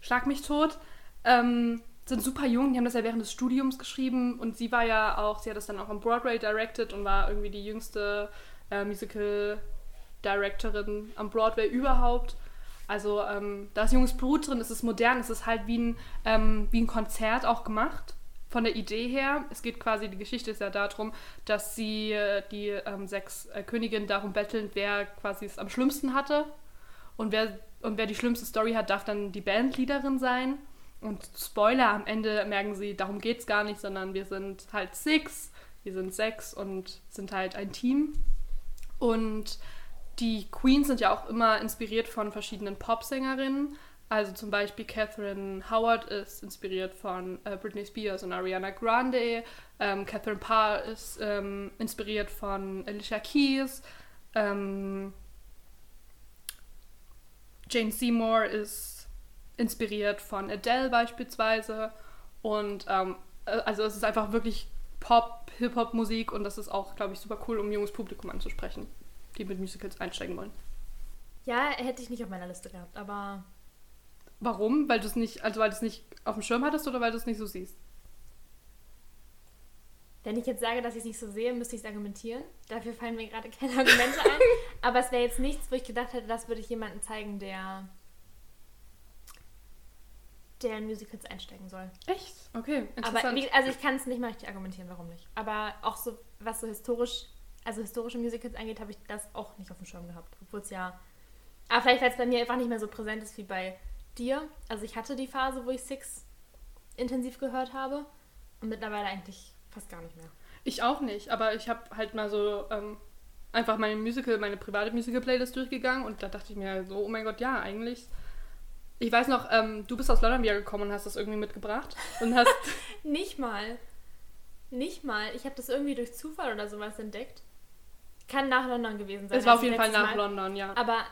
Schlag mich tot ähm, sind super jung, die haben das ja während des Studiums geschrieben und sie war ja auch, sie hat das dann auch am Broadway directed und war irgendwie die jüngste äh, Musical Directorin am Broadway überhaupt. Also ähm, da ist junges Blut drin, es ist modern, es ist halt wie ein, ähm, wie ein Konzert auch gemacht. Von der Idee her, es geht quasi, die Geschichte ist ja darum, dass sie äh, die ähm, sechs äh, Königinnen darum betteln, wer quasi es am schlimmsten hatte. Und wer, und wer die schlimmste Story hat, darf dann die Bandleaderin sein. Und Spoiler, am Ende merken sie, darum geht es gar nicht, sondern wir sind halt Six, wir sind sechs und sind halt ein Team. Und die Queens sind ja auch immer inspiriert von verschiedenen Popsängerinnen. Also zum Beispiel Catherine Howard ist inspiriert von äh, Britney Spears und Ariana Grande. Ähm, Catherine Parr ist ähm, inspiriert von Alicia Keys. Ähm, Jane Seymour ist inspiriert von Adele beispielsweise. Und ähm, äh, also es ist einfach wirklich Pop, Hip-Hop-Musik und das ist auch, glaube ich, super cool, um junges Publikum anzusprechen die mit Musicals einsteigen wollen. Ja, hätte ich nicht auf meiner Liste gehabt, aber. Warum? Weil du es nicht, also weil du es nicht auf dem Schirm hattest oder weil du es nicht so siehst? Wenn ich jetzt sage, dass ich es nicht so sehe, müsste ich es argumentieren. Dafür fallen mir gerade keine Argumente ein. Aber es wäre jetzt nichts, wo ich gedacht hätte, das würde ich jemandem zeigen, der der in Musicals einsteigen soll. Echt? Okay, interessant. Aber also ich kann es nicht mal richtig argumentieren, warum nicht. Aber auch so, was so historisch also historische Musicals angeht, habe ich das auch nicht auf dem Schirm gehabt. Obwohl es ja. Aber vielleicht, weil es bei mir einfach nicht mehr so präsent ist wie bei dir. Also ich hatte die Phase, wo ich Six intensiv gehört habe. Und mittlerweile eigentlich fast gar nicht mehr. Ich auch nicht, aber ich habe halt mal so ähm, einfach meine Musical, meine private Musical-Playlist durchgegangen und da dachte ich mir so, oh mein Gott, ja, eigentlich. Ich weiß noch, ähm, du bist aus London wiedergekommen und hast das irgendwie mitgebracht und hast. nicht mal. Nicht mal. Ich habe das irgendwie durch Zufall oder sowas entdeckt. Kann nach London gewesen sein. Es war auf jeden Fall nach Mal. London, ja. Aber,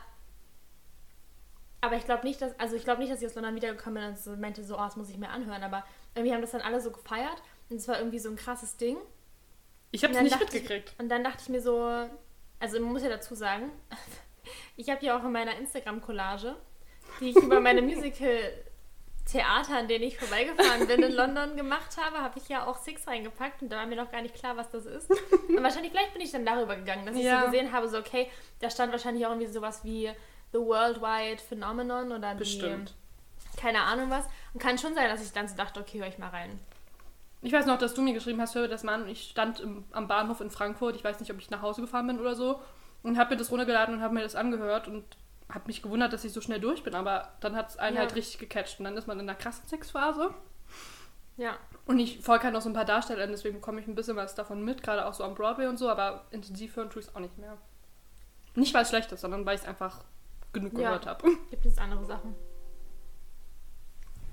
aber ich glaube nicht, dass, also ich glaube nicht, dass ich aus London wiedergekommen bin und so meinte, so, oh, das muss ich mir anhören. Aber irgendwie haben das dann alle so gefeiert und es war irgendwie so ein krasses Ding. Ich habe es nicht mitgekriegt. Ich, und dann dachte ich mir so, also man muss ja dazu sagen, ich habe ja auch in meiner Instagram-Collage, die ich über meine Musical Theater, an denen ich vorbeigefahren bin in London gemacht habe, habe ich ja auch Six reingepackt und da war mir noch gar nicht klar, was das ist. Und wahrscheinlich, vielleicht bin ich dann darüber gegangen, dass ich ja. so gesehen habe, so okay, da stand wahrscheinlich auch irgendwie sowas wie The Worldwide Phenomenon oder Bestimmt. die, keine Ahnung was. Und kann schon sein, dass ich dann so dachte, okay, höre ich mal rein. Ich weiß noch, dass du mir geschrieben hast, hör das mal an. Ich stand im, am Bahnhof in Frankfurt, ich weiß nicht, ob ich nach Hause gefahren bin oder so, und habe mir das runtergeladen und habe mir das angehört und habe mich gewundert, dass ich so schnell durch bin, aber dann hat es einen ja. halt richtig gecatcht und dann ist man in einer krassen Sexphase. Ja. Und ich folge halt noch so ein paar Darsteller, deswegen bekomme ich ein bisschen was davon mit, gerade auch so am Broadway und so, aber intensiv hören tue ich es auch nicht mehr. Nicht, weil es schlecht ist, sondern weil ich es einfach genug ja. gehört habe. Gibt es andere Sachen?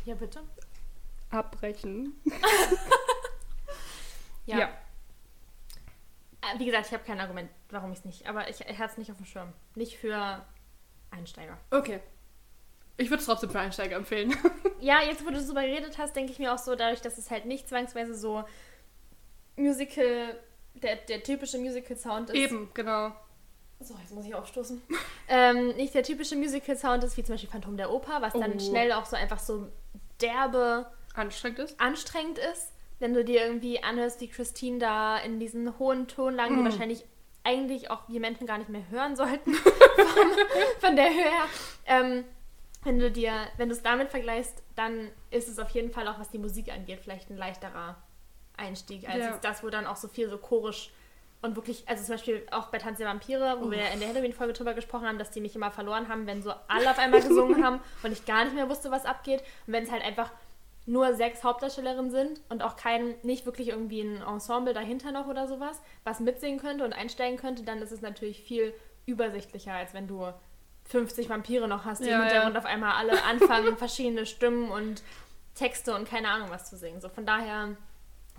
Ja, bitte. Abbrechen. ja. ja. Äh, wie gesagt, ich habe kein Argument, warum ich es nicht, aber ich, ich hatte es nicht auf dem Schirm. Nicht für Einsteiger. Okay. Ich würde es trotzdem für Einsteiger empfehlen. ja, jetzt wo du darüber geredet hast, denke ich mir auch so, dadurch, dass es halt nicht zwangsweise so Musical, der, der typische Musical-Sound ist. Eben, genau. So, jetzt muss ich aufstoßen. ähm, nicht der typische Musical-Sound ist, wie zum Beispiel Phantom der Oper, was oh. dann schnell auch so einfach so derbe anstrengend ist. Anstrengend ist. Wenn du dir irgendwie anhörst, wie Christine da in diesen hohen Tonlagen, mm. die wahrscheinlich eigentlich auch wir Menschen gar nicht mehr hören sollten, von, von der Höhe her. Ähm, wenn du dir, wenn du es damit vergleichst, dann ist es auf jeden Fall auch, was die Musik angeht, vielleicht ein leichterer Einstieg, als ja. das, wo dann auch so viel so chorisch und wirklich, also zum Beispiel auch bei Tanz der Vampire, wo Uff. wir in der Halloween-Folge drüber gesprochen haben, dass die mich immer verloren haben, wenn so alle auf einmal gesungen haben und ich gar nicht mehr wusste, was abgeht. Und wenn es halt einfach nur sechs Hauptdarstellerinnen sind und auch kein, nicht wirklich irgendwie ein Ensemble dahinter noch oder sowas, was mitsingen könnte und einsteigen könnte, dann ist es natürlich viel übersichtlicher, als wenn du 50 Vampire noch hast, die ja, im Hintergrund ja. auf einmal alle anfangen, verschiedene Stimmen und Texte und keine Ahnung was zu singen. So von daher,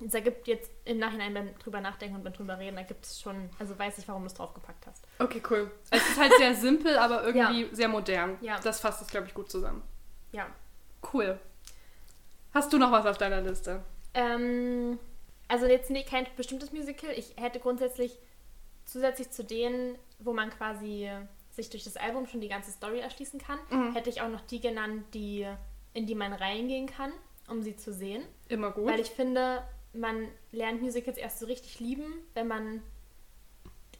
es ergibt jetzt im Nachhinein beim drüber nachdenken und beim drüber reden, da gibt es schon, also weiß ich, warum du es draufgepackt hast. Okay, cool. Es ist halt sehr simpel, aber irgendwie ja. sehr modern. Ja. Das fasst es, glaube ich, gut zusammen. Ja. Cool. Hast du noch was auf deiner Liste? Ähm, also jetzt nee, kein bestimmtes Musical. Ich hätte grundsätzlich zusätzlich zu denen, wo man quasi sich durch das Album schon die ganze Story erschließen kann, mhm. hätte ich auch noch die genannt, die in die man reingehen kann um sie zu sehen. Immer gut. Weil ich finde, man lernt Musicals erst so richtig lieben, wenn man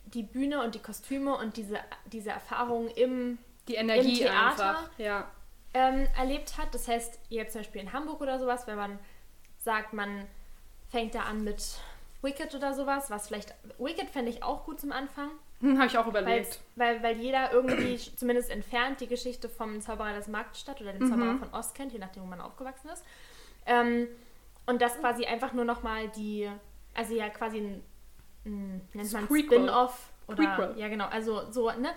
die Bühne und die Kostüme und diese, diese Erfahrungen im die Energie im Theater. einfach. Ja. ähm, erlebt hat. Das heißt, jetzt zum Beispiel in Hamburg oder sowas, wenn man sagt, man fängt da an mit Wicked oder sowas, was vielleicht. Wicked fände ich auch gut zum Anfang, Hm, Habe ich auch überlegt. weil, weil jeder irgendwie zumindest entfernt die Geschichte vom Zauberer des Marktstadt oder dem Mhm. Zauberer von Ost kennt, je nachdem, wo man aufgewachsen ist. Ähm, und das quasi einfach nur nochmal die. Also ja, quasi ein. ein nennt man. Spin-off oder. Prequel. Ja, genau. Also so, ne?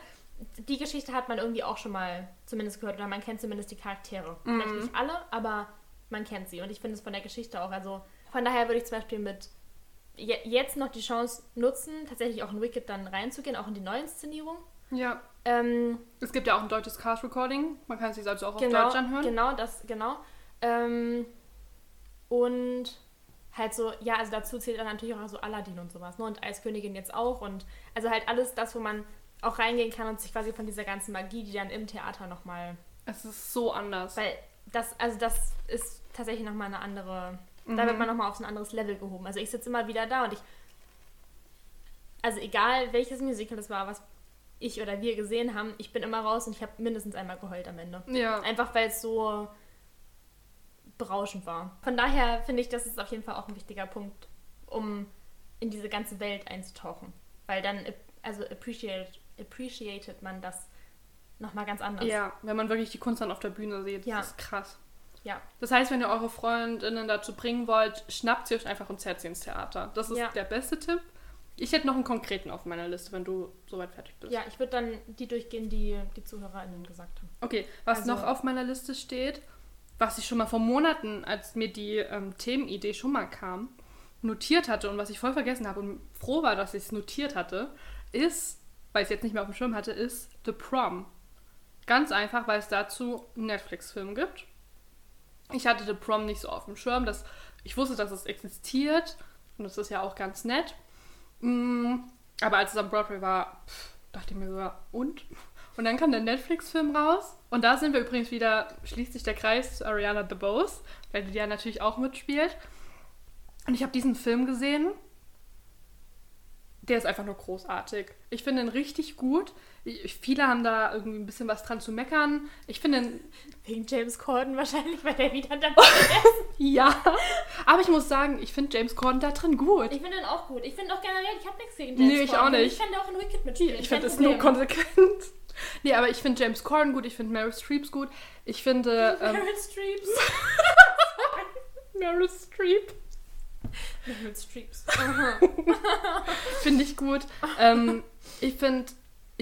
Die Geschichte hat man irgendwie auch schon mal zumindest gehört oder man kennt zumindest die Charaktere. Vielleicht Mhm. nicht alle, aber man kennt sie. Und ich finde es von der Geschichte auch. Also von daher würde ich zum Beispiel mit je, jetzt noch die Chance nutzen, tatsächlich auch in Wicked dann reinzugehen, auch in die Neuinszenierung. Ja. Ähm, Es gibt ja auch ein deutsches Cast-Recording. Man kann es sich also auch genau, auf Deutsch anhören. genau, das, genau. Ähm, und halt so, ja, also dazu zählt dann natürlich auch so Aladdin und sowas, ne? Und Eiskönigin jetzt auch. Und also halt alles das, wo man auch reingehen kann und sich quasi von dieser ganzen Magie, die dann im Theater nochmal. Es ist so anders. Weil das, also das ist tatsächlich nochmal eine andere. Da Mhm. wird man nochmal auf ein anderes Level gehoben. Also ich sitze immer wieder da und ich. Also egal welches Musical das war, was ich oder wir gesehen haben, ich bin immer raus und ich habe mindestens einmal geheult am Ende. ja. Einfach weil es so berauschend war. Von daher finde ich, das ist auf jeden Fall auch ein wichtiger Punkt, um in diese ganze Welt einzutauchen. Weil dann, also appreciate, appreciated man das nochmal ganz anders. Ja, wenn man wirklich die Kunst dann auf der Bühne sieht. Ja. Das ist krass. Ja. Das heißt, wenn ihr eure Freundinnen dazu bringen wollt, schnappt sie euch einfach und zerrt sie ins Theater. Das ist Ja. der beste Tipp. Ich hätte noch einen konkreten auf meiner Liste, wenn du soweit fertig bist. Ja, ich würde dann die durchgehen, die die ZuhörerInnen gesagt haben. Okay, was Also- noch auf meiner Liste steht, was ich schon mal vor Monaten, als mir die ähm, Themenidee schon mal kam, notiert hatte und was ich voll vergessen habe und froh war, dass ich es notiert hatte, ist, weil ich es jetzt nicht mehr auf dem Schirm hatte, ist The Prom. Ganz einfach, weil es dazu einen Netflix-Film gibt. Ich hatte The Prom nicht so auf dem Schirm. Dass, ich wusste, dass es existiert und das ist ja auch ganz nett. Mm, aber als es am Broadway war, dachte ich mir so, ja, und? Und dann kam der Netflix-Film raus. Und da sind wir übrigens wieder, schließt sich der Kreis zu Ariana DeBose, weil die ja natürlich auch mitspielt. Und ich habe diesen Film gesehen. Der ist einfach nur großartig. Ich finde ihn richtig gut. Ich, viele haben da irgendwie ein bisschen was dran zu meckern. Ich finde ihn, Wegen James Corden wahrscheinlich, weil der wieder dabei ist. ja. Aber ich muss sagen, ich finde James Corden da drin gut. Ich finde den auch gut. Ich finde auch generell, ich habe nichts gegen James Nee, ich Corden. auch nicht. Ich kann der auch in Wicked mitspielen. Ich finde es nur konsequent. Nee, aber ich finde James Corden gut, ich finde Meryl Streep gut. Ich finde. Ähm, Meryl Streeps. Meryl Streep. Meryl Streeps. Finde ich gut. ähm, ich finde,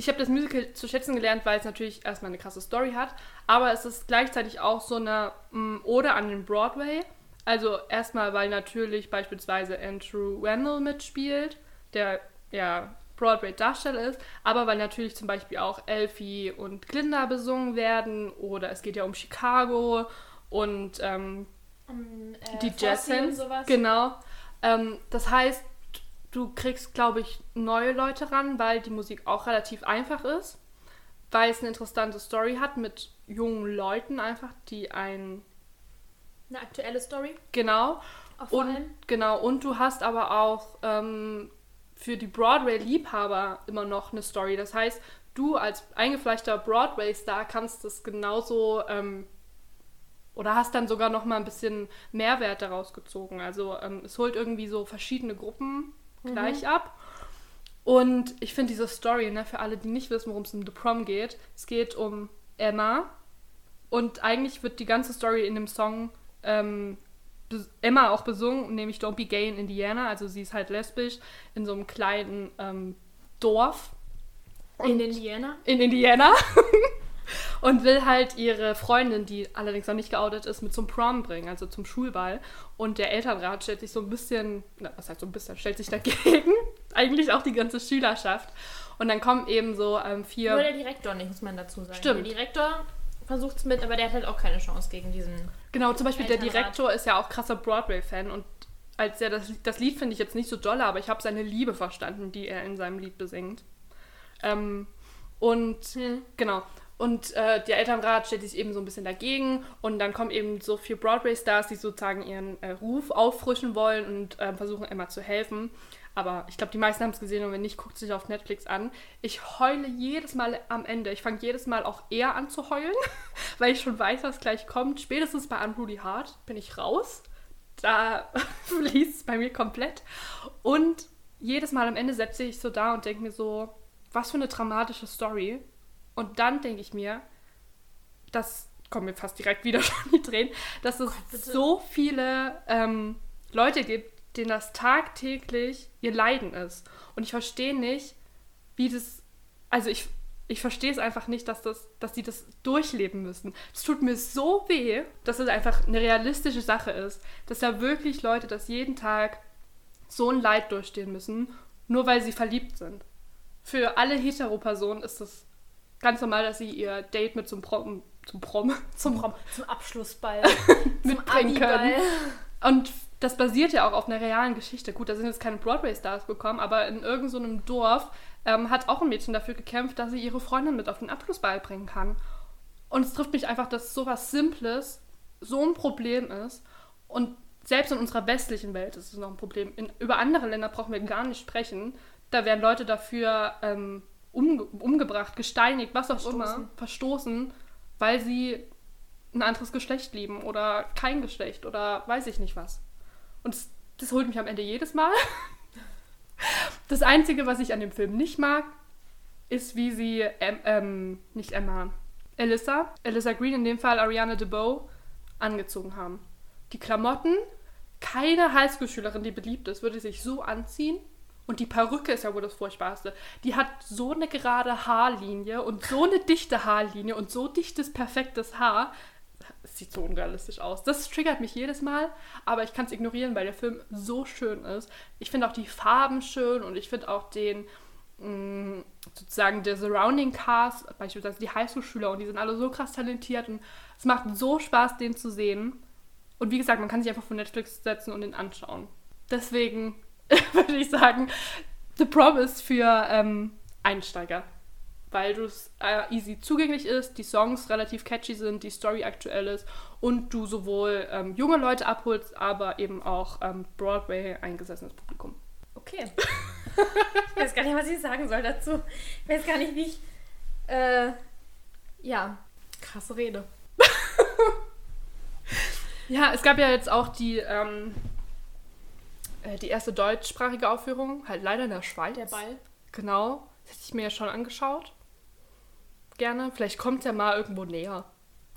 ich habe das Musical zu schätzen gelernt, weil es natürlich erstmal eine krasse Story hat, aber es ist gleichzeitig auch so eine mh, Ode an den Broadway. Also erstmal, weil natürlich beispielsweise Andrew Randall mitspielt, der ja Broadway-Darsteller ist, aber weil natürlich zum Beispiel auch Elfie und Glinda besungen werden oder es geht ja um Chicago und ähm, Um, äh, die sowas. Genau. Ähm, das heißt, du kriegst, glaube ich, neue Leute ran, weil die Musik auch relativ einfach ist, weil es eine interessante Story hat mit jungen Leuten einfach, die ein Eine aktuelle Story. genau vor und allem. genau und du hast aber auch ähm, für die Broadway-Liebhaber immer noch eine Story. Das heißt, du als eingefleischter Broadway-Star kannst das genauso ähm, oder hast dann sogar noch mal ein bisschen Mehrwert daraus gezogen. Also ähm, es holt irgendwie so verschiedene Gruppen gleich ab. Und ich finde diese Story, ne, für alle, die nicht wissen, worum es in The Prom geht, es geht um Emma. Und eigentlich wird die ganze Story in dem Song ähm, Emma auch besungen, nämlich Don't Be Gay in Indiana. Also sie ist halt lesbisch in so einem kleinen ähm, Dorf In Indiana. in Indiana und will halt ihre Freundin, die allerdings noch nicht geoutet ist, mit zum Prom bringen, also zum Schulball. Und der Elternrat stellt sich so ein bisschen, na, was heißt so ein bisschen, stellt sich dagegen. Eigentlich auch die ganze Schülerschaft. Und dann kommen eben so ähm, vier. Nur der Direktor nicht, muss man dazu sagen. Stimmt. Der Direktor versucht es mit, aber der hat halt auch keine Chance gegen diesen. Genau, zum Beispiel der Elternrat. Direktor ist ja auch krasser Broadway-Fan und als er das, das Lied finde ich jetzt nicht so doll, aber ich habe seine Liebe verstanden, die er in seinem Lied besingt. Ähm, und Hm. genau. Und äh, der Elternrat stellt sich eben so ein bisschen dagegen und dann kommen eben so vier Broadway-Stars, die sozusagen ihren äh, Ruf auffrischen wollen und äh, versuchen Emma zu helfen. Aber ich glaube, die meisten haben es gesehen und wenn nicht, guckt es sich auf Netflix an. Ich heule jedes Mal am Ende. Ich fange jedes Mal auch eher an zu heulen, weil ich schon weiß, was gleich kommt. Spätestens bei Unruly Heart bin ich raus. Da fließt es bei mir komplett. Und jedes Mal am Ende setze ich so da und denke mir so, was für eine dramatische Story. Und dann denke ich mir, das kommen mir fast direkt wieder schon die Tränen, dass es so viele ähm, Leute gibt, denen das tagtäglich ihr Leiden ist. Und ich verstehe nicht, wie das, also ich, ich verstehe es einfach nicht, dass, das, dass die das durchleben müssen. Es tut mir so weh, dass es einfach eine realistische Sache ist, dass da wirklich Leute das jeden Tag so ein Leid durchstehen müssen, nur weil sie verliebt sind. Für alle Hetero-Personen ist es ganz normal, dass sie ihr Date mit zum Prom, zum Prom, zum Prom Zum Abschlussball. mitbringen können. Und das basiert ja auch auf einer realen Geschichte. Gut, da sind jetzt keine Broadway-Stars gekommen, aber in irgendeinem so Dorf ähm, hat auch ein Mädchen dafür gekämpft, dass sie ihre Freundin mit auf den Abschlussball bringen kann. Und es trifft mich einfach, dass sowas Simples so ein Problem ist. Und selbst in unserer westlichen Welt ist es noch ein Problem. In, über andere Länder brauchen wir gar nicht sprechen. Da werden Leute dafür ähm, umge umgebracht, gesteinigt, was auch immer, Verstoßen. verstoßen, weil sie ein anderes Geschlecht lieben oder kein Geschlecht oder weiß ich nicht was. Und das, das holt mich am Ende jedes Mal. Das Einzige, was ich an dem Film nicht mag, ist, wie sie, ähm, ähm, nicht Emma, Alyssa, Alyssa Green, in dem Fall Ariana DeBow, angezogen haben. Die Klamotten, keine Highschool-Schülerin, die beliebt ist, würde sich so anziehen. Und die Perücke ist ja wohl das Furchtbarste. Die hat so eine gerade Haarlinie und so eine dichte Haarlinie und so dichtes, perfektes Haar. Es sieht so unrealistisch aus. Das triggert mich jedes Mal, aber ich kann es ignorieren, weil der Film so schön ist. Ich finde auch die Farben schön und ich finde auch den, mh, sozusagen der Surrounding Cast, beispielsweise die Highschool-Schüler und die sind alle so krass talentiert und es macht so Spaß, den zu sehen. Und wie gesagt, man kann sich einfach vor Netflix setzen und den anschauen. Deswegen würde ich sagen, The Prom ist für ähm, Einsteiger. Weil es äh, easy zugänglich ist, die Songs relativ catchy sind, die Story aktuell ist und du sowohl ähm, junge Leute abholst, aber eben auch ähm, Broadway eingesessenes Publikum. Okay. ich weiß gar nicht, was ich sagen soll dazu. Ich weiß gar nicht, wie ich. Äh, ja, krasse Rede. Ja, es gab ja jetzt auch die, ähm, äh, die erste deutschsprachige Aufführung, halt leider in der Schweiz. Der Ball. Genau. Das hätte ich mir ja schon angeschaut. Gerne. Vielleicht kommt ja mal irgendwo näher.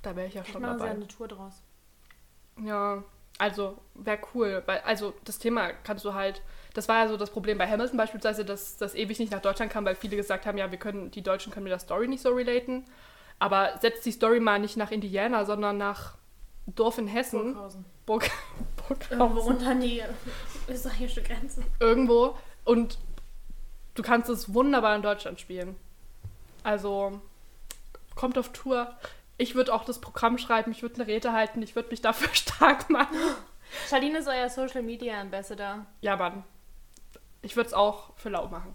Da wäre ich ja schon mache dabei. eine Tour draus. Ja, also wäre cool. Weil, also das Thema kannst du halt. Das war ja so das Problem bei Hamilton beispielsweise, dass das ewig nicht nach Deutschland kam, weil viele gesagt haben, ja, wir können, die Deutschen können mit der Story nicht so relaten. Aber setzt die Story mal nicht nach Indiana, sondern nach Dorf in Hessen. Burghausen. Burg, Irgendwo Burghausen. runter an die österreichische Grenze. Irgendwo. Und du kannst es wunderbar in Deutschland spielen. Also, kommt auf Tour. Ich würde auch das Programm schreiben, ich würde eine Rede halten, ich würde mich dafür stark machen. Charlene ist euer Social Media Ambassador. Ja, Mann. Ich würde es auch für lau machen.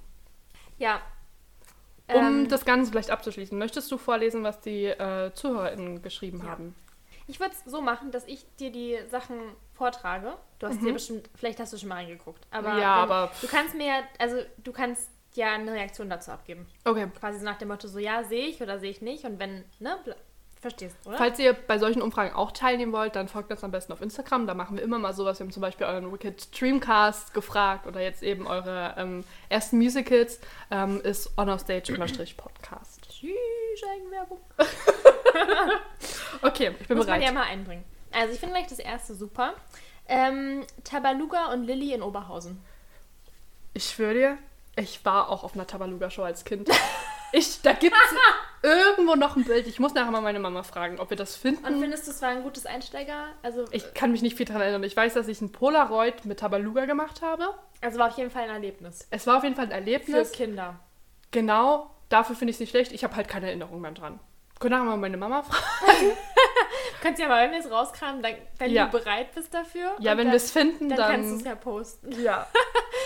Ja. Um Ähm, das Ganze vielleicht abzuschließen, möchtest du vorlesen, was die äh, ZuhörerInnen geschrieben Ja. haben? Ich würde es so machen, dass ich dir die Sachen vortrage. Du hast dir bestimmt, vielleicht hast du schon mal reingeguckt. Aber, Mhm. Ja, wenn- aber- Du kannst mir, also du kannst ja eine Reaktion dazu abgeben. Okay. Quasi so nach dem Motto, so ja, sehe ich oder sehe ich nicht. Und wenn, ne, verstehst, oder? Falls ihr bei solchen Umfragen auch teilnehmen wollt, dann folgt uns am besten auf Instagram. Da machen wir immer mal sowas. Wir haben zum Beispiel euren Wicked Dreamcast gefragt oder jetzt eben eure ähm, ersten Musicals. Ähm, ist onorstage-podcast. Tschüss, Eigenwerbung. Okay, ich bin Muss man bereit. ja mal einbringen. Also ich finde gleich das erste super. Ähm, Tabaluga und Lilly in Oberhausen. Ich schwöre dir, ich war auch auf einer Tabaluga-Show als Kind. Ich, da gibt es irgendwo noch ein Bild. Ich muss nachher mal meine Mama fragen, ob wir das finden. Und findest du, es war ein gutes Einsteiger? Also, Ich kann mich nicht viel daran erinnern. Ich weiß, dass ich ein Polaroid mit Tabaluga gemacht habe. also war auf jeden Fall ein Erlebnis. Es war auf jeden Fall ein Für Erlebnis. Kinder. Genau, dafür finde ich es nicht schlecht. Ich habe halt keine Erinnerung mehr dran. Können nachher mal meine Mama fragen. Kannst ja mal, wenn wir es rauskramen, dann, wenn Ja. du bereit bist dafür. Ja, wenn wir es finden, dann, dann. kannst du es ja posten. ja.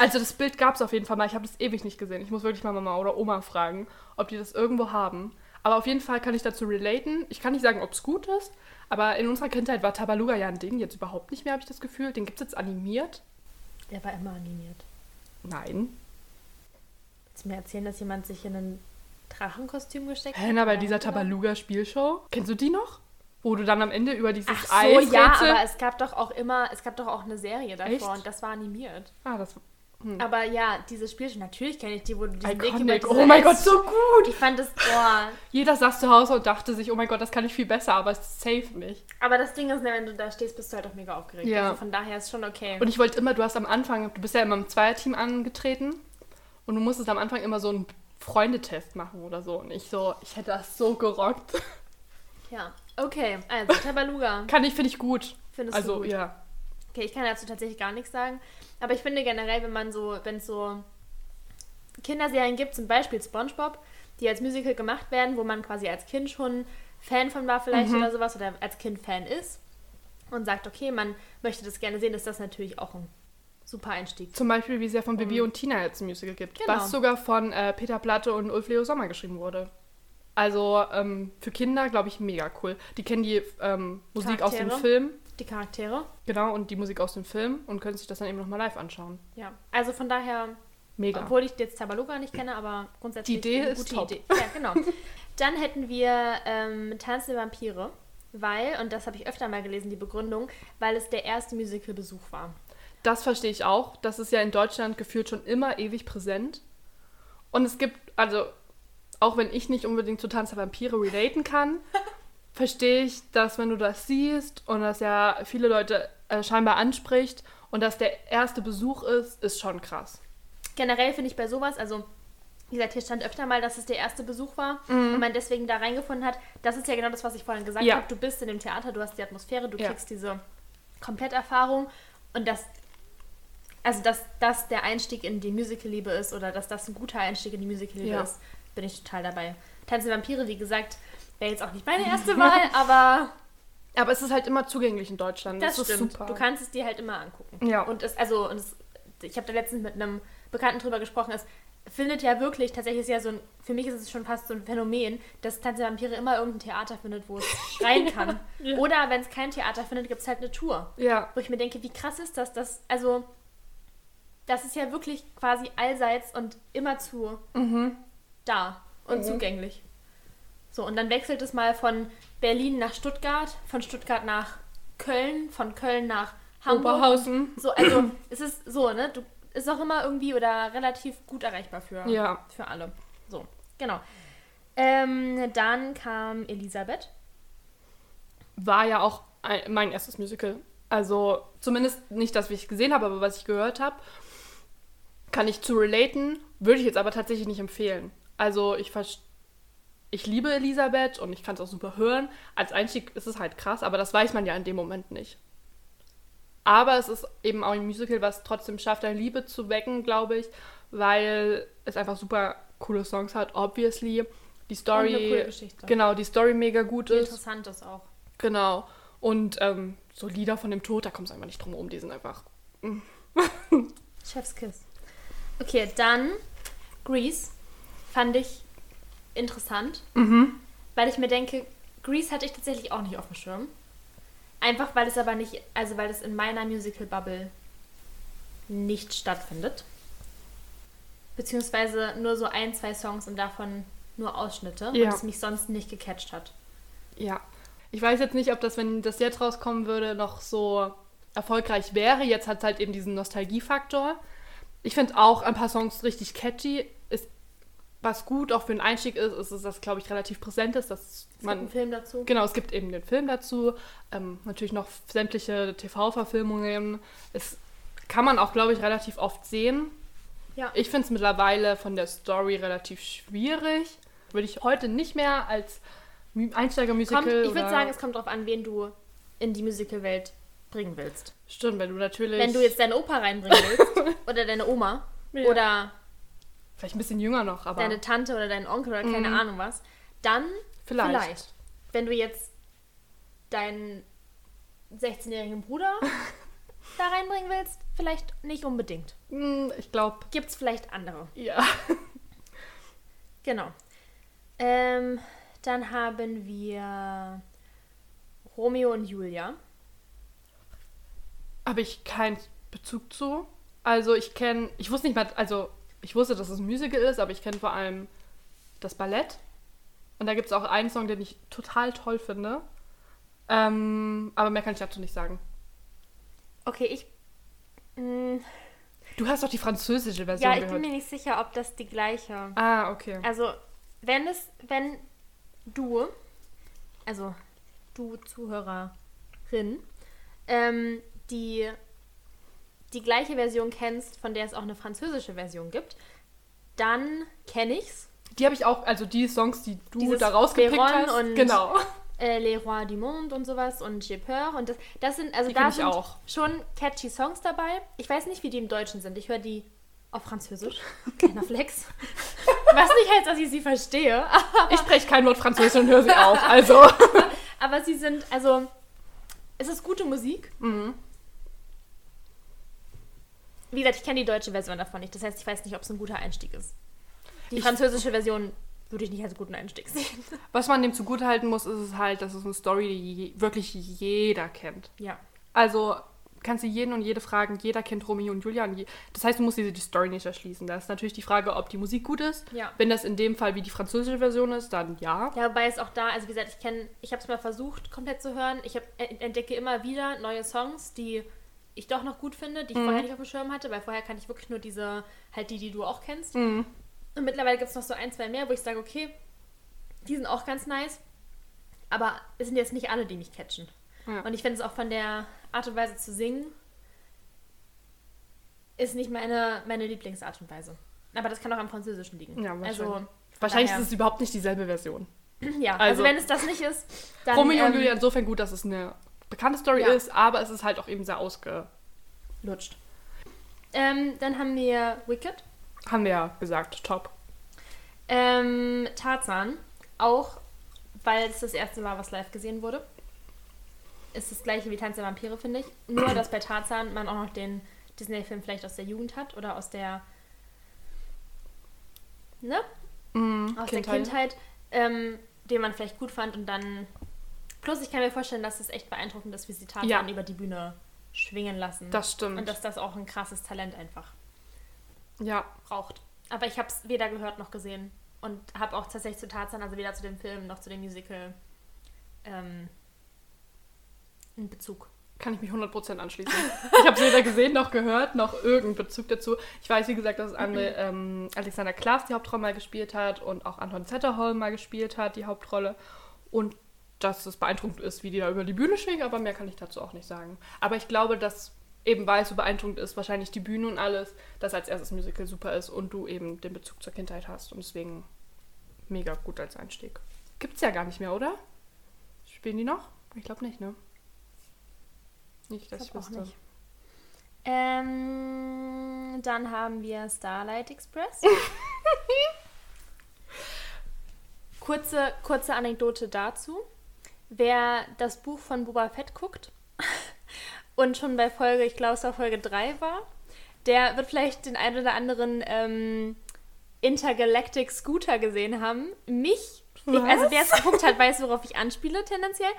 Also das Bild gab es auf jeden Fall mal. Ich habe das ewig nicht gesehen. Ich muss wirklich mal Mama oder Oma fragen, ob die das irgendwo haben. Aber auf jeden Fall kann ich dazu relaten. Ich kann nicht sagen, ob es gut ist, aber in unserer Kindheit war Tabaluga ja ein Ding, jetzt überhaupt nicht mehr, habe ich das Gefühl. Den gibt es jetzt animiert. Der war immer animiert. Nein. Willst du mir erzählen, dass jemand sich in ein Drachenkostüm gesteckt Hä, na, bei dieser? Tabaluga-Spielshow. Kennst du die noch? Wo du dann am Ende über dieses Ach so, Eis ja, rätsel- aber es gab doch auch immer, es gab doch auch eine Serie davor Echt? und das war animiert. Ah, das Aber ja, diese Spielshow, natürlich kenne ich die, wo du diesen Weg Iconic. diese Oh mein Gott, so gut. Ich fand das, boah. Jeder saß zu Hause und dachte sich, oh mein Gott, das kann ich viel besser, aber es safe nicht. Aber das Ding ist, ne, wenn du da stehst, bist du halt auch mega aufgeregt. Ja. Also von daher ist schon okay. Und ich wollte immer, du hast am Anfang, du bist ja immer im Zweierteam angetreten und du musstest am Anfang immer so einen Freundetest machen oder so. Und ich so, ich hätte das so gerockt. ja, okay. Also, Tabaluga. Kann ich, finde ich gut. Findest also, du gut? ja. Okay, ich kann dazu tatsächlich gar nichts sagen. Aber ich finde generell, wenn man so, wenn es so Kinderserien gibt, zum Beispiel SpongeBob, die als Musical gemacht werden, wo man quasi als Kind schon Fan von war vielleicht Mhm. oder sowas oder als Kind Fan ist und sagt, okay, man möchte das gerne sehen, ist das natürlich auch ein super Einstieg. Zum Beispiel, wie es ja von Bibi und Tina jetzt ein Musical gibt. Genau. Was sogar von äh, Peter Platte und Ulf Leo Sommer geschrieben wurde. Also ähm, für Kinder, glaube ich, mega cool. Die kennen die ähm, Musik aus dem Charaktere. Film. Die Charaktere. Genau, und die Musik aus dem Film und können sich das dann eben nochmal live anschauen. Ja, also von daher, Mega. obwohl ich jetzt Tabaluga nicht kenne, aber grundsätzlich Die Idee eine ist gute top. Idee. Ja, genau. Dann hätten wir ähm, Tanz der Vampire, weil, und das habe ich öfter mal gelesen, die Begründung, weil es der erste Musical-Besuch war. Das verstehe ich auch. Das ist ja in Deutschland gefühlt schon immer ewig präsent. Und es gibt, also, auch wenn ich nicht unbedingt zu Tanz der Vampire relaten kann, verstehe ich, dass wenn du das siehst und das ja viele Leute äh, scheinbar anspricht und dass der erste Besuch ist, ist schon krass. Generell finde ich bei sowas, also wie gesagt, hier stand öfter mal, dass es der erste Besuch war und man deswegen da reingefunden hat. Das ist ja genau das, was ich vorhin gesagt Mhm. Ja. habe. Du bist in dem Theater, du hast die Atmosphäre, du Ja. kriegst diese Kompletterfahrung und das, also dass das der Einstieg in die Musical-Liebe ist oder dass das ein guter Einstieg in die Musical-Liebe Ja. ist, bin ich total dabei. Tanz der Vampire, wie gesagt, wäre jetzt auch nicht meine erste Wahl, aber Aber es ist halt immer zugänglich in Deutschland. das, Das, ist stimmt. super. Du kannst es dir halt immer angucken. Ja. Und es, also, und es, ich habe da letztens mit einem Bekannten drüber gesprochen, es findet ja wirklich, tatsächlich ist ja so ein, für mich ist es schon fast so ein Phänomen, dass Tanz der Vampire immer irgendein Theater findet, wo es rein kann. Ja. Oder wenn es kein Theater findet, gibt es halt eine Tour. ja. Wo ich mir denke, wie krass ist das, dass, also, das ist ja wirklich quasi allseits und immerzu Mhm. Da und Mhm. zugänglich. So, und dann wechselt es mal von Berlin nach Stuttgart, von Stuttgart nach Köln, von Köln nach Hamburg. Oberhausen. So, also es ist so, ne? Du ist auch immer irgendwie oder relativ gut erreichbar für, Ja. für alle. So, genau. Ähm, dann kam Elisabeth. war ja auch ein, mein erstes Musical. Also zumindest nicht das, wie ich gesehen habe, aber was ich gehört habe, kann ich zu relaten, würde ich jetzt aber tatsächlich nicht empfehlen. Also ich vers- ich liebe Elisabeth und ich kann es auch super hören. Als Einstieg ist es halt krass, aber das weiß man ja in dem Moment nicht. Aber es ist eben auch ein Musical, was trotzdem schafft, eine Liebe zu wecken, glaube ich, weil es einfach super coole Songs hat, obviously. Die Story, Und eine coole Geschichte. genau, die Story mega gut Die ist. interessant ist auch. Genau. Und ähm, so Lieder von dem Tod, da kommst du einfach nicht drum herum, die sind einfach. Chefskiss. Okay, dann Grease fand ich interessant, Mhm. weil ich mir denke, Grease hatte ich tatsächlich auch nicht auf dem Schirm. Einfach weil es aber nicht, also weil es in meiner Musical-Bubble nicht stattfindet. Beziehungsweise nur so ein, zwei Songs und davon nur Ausschnitte Ja. und es mich sonst nicht gecatcht hat. Ja. Ich weiß jetzt nicht, ob das, wenn das jetzt rauskommen würde, noch so erfolgreich wäre. Jetzt hat es halt eben diesen Nostalgiefaktor. Ich finde auch ein paar Songs richtig catchy. Ist, was gut auch für einen Einstieg ist, ist, dass das, glaube ich, relativ präsent ist, dass Es gibt man einen Film dazu. Genau, es gibt eben den Film dazu, ähm, natürlich noch sämtliche TV-Verfilmungen. Es kann man auch, glaube ich, relativ oft sehen. Ja. Ich finde es mittlerweile von der Story relativ schwierig. Würde ich heute nicht mehr als Mu- Einsteiger-Musical Kommt, ich würde sagen, es kommt darauf an, wen du in die Musical-Welt bringen willst. Stimmt, wenn du natürlich... Wenn du jetzt deine Opa reinbringen willst oder deine Oma Ja. oder Vielleicht ein bisschen jünger noch, aber deine Tante oder deinen Onkel oder keine Mhm. Ahnung was, dann vielleicht. vielleicht. Wenn du jetzt deinen 16-jährigen Bruder da reinbringen willst, vielleicht nicht unbedingt. Hm, Ich glaube, Gibt es vielleicht andere. ja. Genau. Ähm, Dann haben wir Romeo und Julia. Habe ich keinen Bezug zu. Also ich kenne, ich wusste nicht mal, also ich wusste, dass es ein Musical ist, aber ich kenne vor allem das Ballett. Und da gibt es auch einen Song, den ich total toll finde. Ähm, aber mehr kann ich dazu nicht sagen. Okay, ich. Mh, Du hast doch die französische Version ja, ich gehört. bin mir nicht sicher, ob das die gleiche. ah, okay. Also, wenn es, wenn du, also du Zuhörerin, ähm, die die gleiche Version kennst, von der es auch eine französische Version gibt, dann kenne ich's. Die habe ich auch, also die Songs, die du Dieses da rausgepickt Béron hast. und- genau. Äh, Les Rois du Monde und sowas und J'ai peur und das, das sind, also Die da sind auch. schon catchy Songs dabei. Ich weiß nicht, wie die im Deutschen sind. Ich höre die auf Französisch. Kleiner Flex. Was nicht heißt, dass ich sie verstehe. Ich spreche kein Wort Französisch und höre sie auch. Also. Aber sie sind, also, es ist gute Musik. Mhm. Wie gesagt, ich kenne die deutsche Version davon nicht. Das heißt, ich weiß nicht, ob es ein guter Einstieg ist. Die Ich- französische Version würde ich nicht als guten Einstieg sehen. Was man dem zugutehalten muss, ist es halt, dass es eine Story, die wirklich jeder kennt. Ja. Also kannst du jeden und jede fragen, jeder kennt Romeo und Julia. Und je, das heißt, du musst dir die Story nicht erschließen. Da ist natürlich die Frage, ob die Musik gut ist. Ja. Wenn das in dem Fall wie die französische Version ist, dann ja. Ja, wobei es auch da, also wie gesagt, ich kenne, ich habe es mal versucht, komplett zu hören. Ich hab, äh, entdecke immer wieder neue Songs, die ich doch noch gut finde, die ich vorher nicht auf dem Schirm hatte, weil vorher kannte ich wirklich nur diese, halt die, die du auch kennst. Mhm. Und mittlerweile gibt es noch so ein, zwei mehr, wo ich sage, okay, die sind auch ganz nice, aber es sind jetzt nicht alle, die mich catchen. Ja. Und ich finde es auch von der Art und Weise zu singen, ist nicht meine, meine Lieblingsart und Weise. Aber das kann auch am Französischen liegen. Ja, also, wahrscheinlich. Wahrscheinlich daher- ist es überhaupt nicht dieselbe Version. ja, also, also- wenn es das nicht ist, dann. Romeo und ähm, Julia insofern gut, dass es eine bekannte Story Ja. ist, aber es ist halt auch eben sehr ausge... lutscht. Ähm, dann haben wir Wicked. Haben wir ja gesagt, top. Ähm, Tarzan. Auch, weil es das erste Mal was live gesehen wurde. Ist das gleiche wie Tanz der Vampire, finde ich. Nur, dass bei Tarzan man auch noch den Disney-Film vielleicht aus der Jugend hat oder aus der. Ne? Mhm, Aus der Kindheit, ähm, den man vielleicht gut fand und dann. Plus, ich kann mir vorstellen, dass es echt beeindruckend ist, wie sie Tarzan Ja. über die Bühne schwingen lassen. Das stimmt. Und dass das auch ein krasses Talent einfach ja, braucht. Aber ich habe es weder gehört noch gesehen. Und habe auch tatsächlich zu Tarzan, also weder zu dem Film noch zu dem Musical, ähm, einen Bezug. kann ich mich 100% anschließen. ich habe es weder gesehen noch gehört, noch irgendeinen Bezug dazu. Ich weiß, wie gesagt, dass Anne, ähm, Alexander Klaas die Hauptrolle mal gespielt hat und auch Anton Zetterholm mal gespielt hat, die Hauptrolle. Und dass es beeindruckend ist, wie die da über die Bühne schwingen, aber mehr kann ich dazu auch nicht sagen. Aber ich glaube, dass eben weil es so beeindruckend ist, wahrscheinlich die Bühne und alles, dass als erstes Musical super ist und du eben den Bezug zur Kindheit hast. Und deswegen mega gut als Einstieg. Gibt's ja gar nicht mehr, oder? Spielen die noch? Ich glaube nicht, ne? Nicht, dass ich, auch wüsste. nicht. Ähm, dann haben wir Starlight Express. kurze, kurze Anekdote dazu. Wer das Buch von Boba Fett guckt und schon bei Folge, ich glaube es war Folge 3 war, der wird vielleicht den einen oder anderen ähm, Intergalactic Scooter gesehen haben. Mich, ich, also wer es geguckt hat, weiß, worauf ich anspiele tendenziell.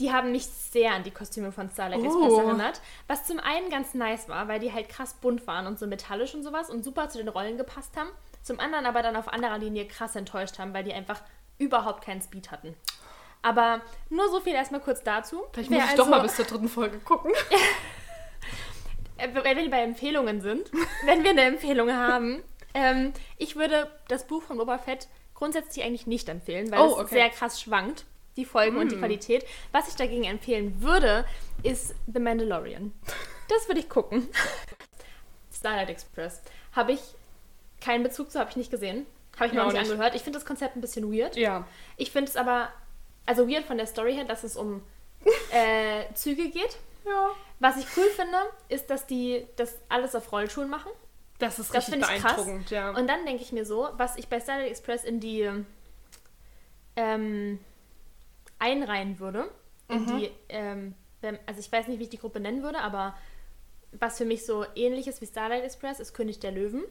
Die haben mich sehr an die Kostüme von Starlight Express Oh. erinnert. Was zum einen ganz nice war, weil die halt krass bunt waren und so metallisch und sowas und super zu den Rollen gepasst haben. Zum anderen aber dann auf anderer Linie krass enttäuscht haben, weil die einfach überhaupt keinen Speed hatten. Aber nur so viel erstmal kurz dazu. Vielleicht Wer muss ich also- doch mal bis zur dritten Folge gucken. äh, wenn wir bei Empfehlungen sind, wenn wir eine Empfehlung haben, ähm, ich würde das Buch von Boba Fett grundsätzlich eigentlich nicht empfehlen, weil Oh, es okay. sehr krass schwankt, die Folgen und die Qualität. Was ich dagegen empfehlen würde, ist The Mandalorian. Das würde ich gucken. Starlight Express. Habe ich keinen Bezug zu, habe ich nicht gesehen. Habe ich mir Ja, auch nicht. angehört. Ich finde das Konzept ein bisschen weird. Ja. Ich finde es aber, also weird von der Story her, dass es um äh, Züge geht. Ja. Was ich cool finde, ist, dass die das alles auf Rollschuhen machen. Das ist Das richtig finde ich krass. beeindruckend, ja. Und dann denke ich mir so, was ich bei Starlight Express in die ähm, einreihen würde, in Mhm. die, ähm, also ich weiß nicht, wie ich die Gruppe nennen würde, aber was für mich so ähnlich ist wie Starlight Express, ist König der Löwen.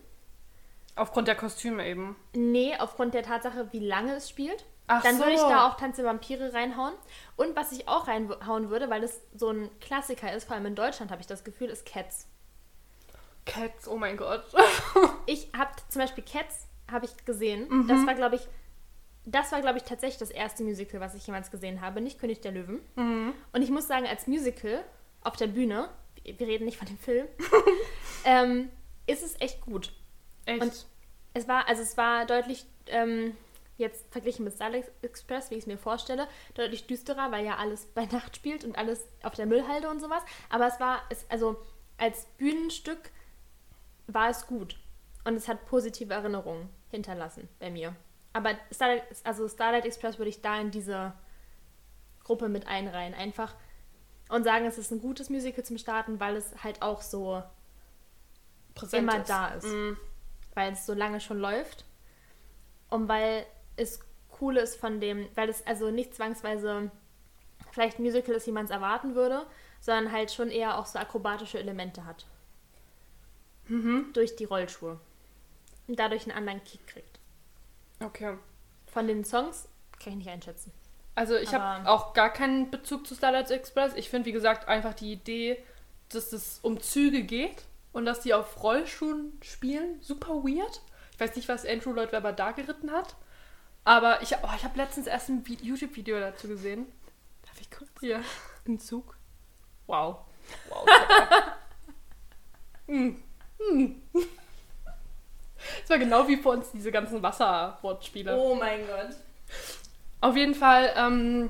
Aufgrund der Kostüme eben. Nee, aufgrund der Tatsache, wie lange es spielt. Ach Dann so. würde ich da auch Tanz der Vampire reinhauen. Und was ich auch reinhauen würde, weil es so ein Klassiker ist, vor allem in Deutschland habe ich das Gefühl, ist Cats. Cats, oh mein Gott. Ich habe zum Beispiel Cats habe ich gesehen. Mhm. Das war, glaube ich, das war, glaube ich, tatsächlich das erste Musical, was ich jemals gesehen habe. Nicht König der Löwen. Mhm. Und ich muss sagen, als Musical auf der Bühne, wir reden nicht von dem Film, ähm, ist es echt gut. Echt? Und es war, also es war deutlich, ähm, jetzt verglichen mit Starlight Express, wie ich es mir vorstelle, deutlich düsterer, weil ja alles bei Nacht spielt und alles auf der Müllhalde und sowas. Aber es war, es, also als Bühnenstück war es gut. Und es hat positive Erinnerungen hinterlassen bei mir. Aber Starlight, also Starlight Express würde ich da in diese Gruppe mit einreihen. Einfach und sagen, es ist ein gutes Musical zum Starten, weil es halt auch so Präsent immer da ist. Mhm. weil es so lange schon läuft und weil es cool ist von dem, weil es also nicht zwangsweise vielleicht ein Musical ist, wie man es erwarten würde, sondern halt schon eher auch so akrobatische Elemente hat. Mhm. Durch die Rollschuhe. Und dadurch einen anderen Kick kriegt. Okay. Von den Songs kann ich nicht einschätzen. Also ich habe auch gar keinen Bezug zu Starlight Express. Ich finde, wie gesagt, einfach die Idee, dass es um Züge geht und dass die auf Rollschuhen spielen, super weird. Ich weiß nicht, was Andrew Lloyd Webber da geritten hat. Aber ich, oh, ich habe letztens erst ein Vi- YouTube-Video dazu gesehen. Darf ich kurz? Hier, ein Zug. Wow. Wow. mm. Mm. Es war genau wie vor uns diese ganzen Wasserwortspiele. Oh mein Gott. Auf jeden Fall, ähm,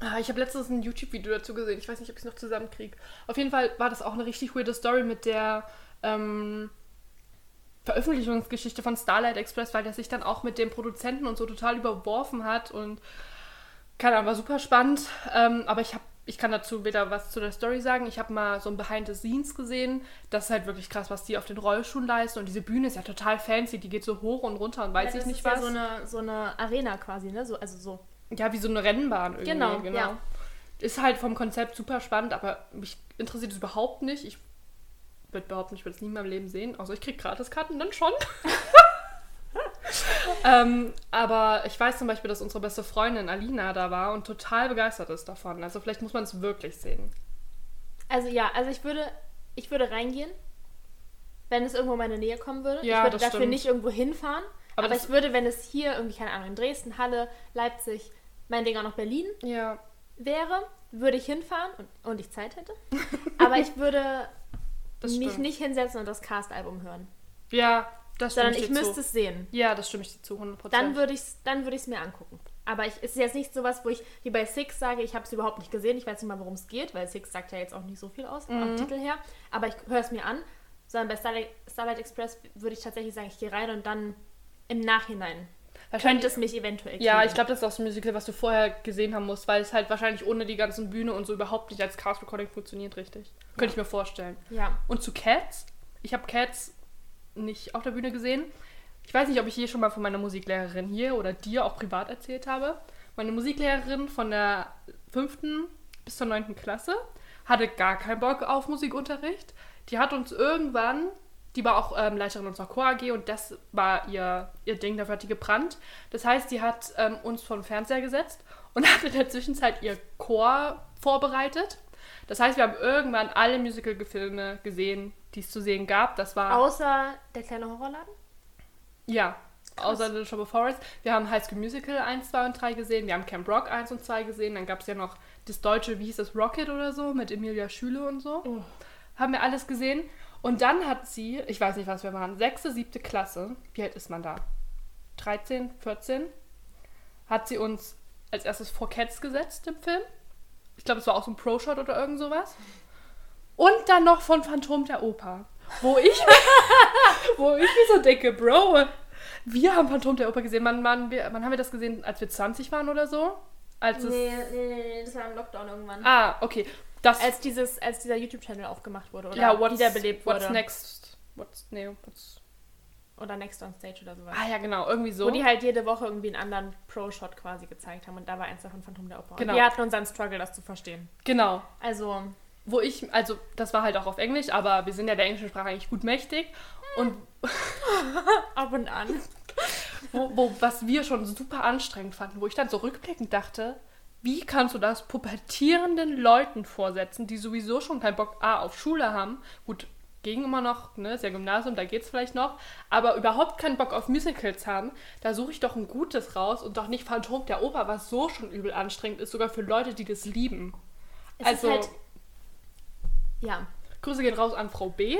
ah, ich habe letztens ein YouTube-Video dazu gesehen. Ich weiß nicht, ob ich es noch zusammenkriege. Auf jeden Fall war das auch eine richtig weirde Story mit der ähm, Veröffentlichungsgeschichte von Starlight Express, weil der sich dann auch mit dem Produzenten und so total überworfen hat und keine Ahnung, war super spannend. Ähm, aber ich habe ich kann dazu weder was zu der Story sagen. Ich habe mal so ein Behind the Scenes gesehen. Das ist halt wirklich krass, was die auf den Rollschuhen leisten. Und diese Bühne ist ja total fancy. Die geht so hoch und runter und weiß ja, ich das nicht ist was. Ja so eine, so eine Arena quasi, ne? So, also so. Ja, wie so eine Rennbahn irgendwie. Genau, ja. Ist halt vom Konzept super spannend, aber mich interessiert es überhaupt nicht. Ich würde behaupten, ich würde es nie in meinem Leben sehen. Außer ich kriege Gratiskarten dann schon. ähm, aber ich weiß zum Beispiel, dass unsere beste Freundin Alina da war und total begeistert ist davon. Also vielleicht muss man es wirklich sehen. Also ja, also ich würde, ich würde reingehen, wenn es irgendwo in meine Nähe kommen würde. Ja, ich würde dafür stimmt. nicht irgendwo hinfahren. Aber Aber, ich würde, wenn es hier irgendwie, keine Ahnung, in Dresden, Halle, Leipzig, meinetwegen auch noch Berlin Ja. wäre, würde ich hinfahren und, und ich Zeit hätte. Aber ich würde Das mich stimmt. nicht hinsetzen und das Cast-Album hören. Ja, das stimme Sondern ich dir müsste es sehen. Ja, das stimme ich dir zu, 100%. Dann würde ich es dann ich's mir angucken. Aber ich, es ist jetzt nicht sowas, wo ich wie bei Six sage, ich habe es überhaupt nicht gesehen, ich weiß nicht mal, worum es geht, weil Six sagt ja jetzt auch nicht so viel aus, Mhm. am Titel her. Aber ich höre es mir an. Sondern bei Starlight, Starlight Express würde ich tatsächlich sagen, ich gehe rein und dann im Nachhinein könnte es mich eventuell Ja, kriegen. ich glaube, das ist auch so ein Musical, was du vorher gesehen haben musst, weil es halt wahrscheinlich ohne die ganzen Bühne und so überhaupt nicht als Cast Recording funktioniert, richtig. Könnte ich mir vorstellen. Ja. Und zu Cats, ich habe Cats nicht auf der Bühne gesehen. Ich weiß nicht, ob ich hier schon mal von meiner Musiklehrerin hier oder dir auch privat erzählt habe. Meine Musiklehrerin von der fünften bis zur neunten Klasse hatte gar keinen Bock auf Musikunterricht. Die hat uns irgendwann, die war auch ähm, Leiterin unserer Chor AG und das war ihr, ihr Ding, dafür hat die gebrannt. Das heißt, die hat ähm, uns vor den Fernseher gesetzt und hat in der Zwischenzeit ihr Chor vorbereitet. Das heißt, wir haben irgendwann alle Musical-Filme gesehen, die es zu sehen gab. Das war Außer der kleine Horrorladen? ja, außer The Shop of Horrors. Wir haben High School Musical 1, 2 und 3 gesehen. Wir haben Camp Rock 1 und 2 gesehen. Dann gab es ja noch das deutsche, wie hieß das, Rocket oder so, mit Emilia Schüle und so. Oh. Haben wir alles gesehen. Und dann hat sie, ich weiß nicht, was wir waren, sechste, siebte Klasse. Wie alt ist man da? 13, 14? Hat sie uns als erstes vor Cats gesetzt im Film. Ich glaube, es war auch so ein Pro-Shot oder irgend sowas. Und dann noch von Phantom der Oper. Wo ich, wo ich mir so denke, Bro, wir haben Phantom der Oper gesehen. Wann, wann, wann haben wir das gesehen? Als wir 20 waren oder so? Als es, Nee, nee, nee, nee, das war im Lockdown irgendwann. Ah, okay. Das, Als, dieses, als dieser YouTube-Channel aufgemacht wurde oder ja, what's, wiederbelebt wurde. what's next? What's, nee, what's, Oder Next on Stage oder sowas. ah ja, genau, irgendwie so. Wo die halt jede Woche irgendwie einen anderen Pro-Shot quasi gezeigt haben. Und da war eins davon Phantom der Oper. Genau. Und wir hatten unseren Struggle, das zu verstehen. genau. Also, Wo ich, also das war halt auch auf Englisch, aber wir sind ja der englischen Sprache eigentlich gut mächtig. Und ab und an. wo, wo, was wir schon super anstrengend fanden, wo ich dann so rückblickend dachte, wie kannst du das pubertierenden Leuten vorsetzen, die sowieso schon keinen Bock A, auf Schule haben, gut, ging immer noch, ne, ist ja Gymnasium, da geht's vielleicht noch, aber überhaupt keinen Bock auf Musicals haben, da suche ich doch ein gutes raus und doch nicht Phantom der Oper, was so schon übel anstrengend ist, sogar für Leute, die das lieben. Es also, ist halt, ja, Grüße gehen raus an Frau B.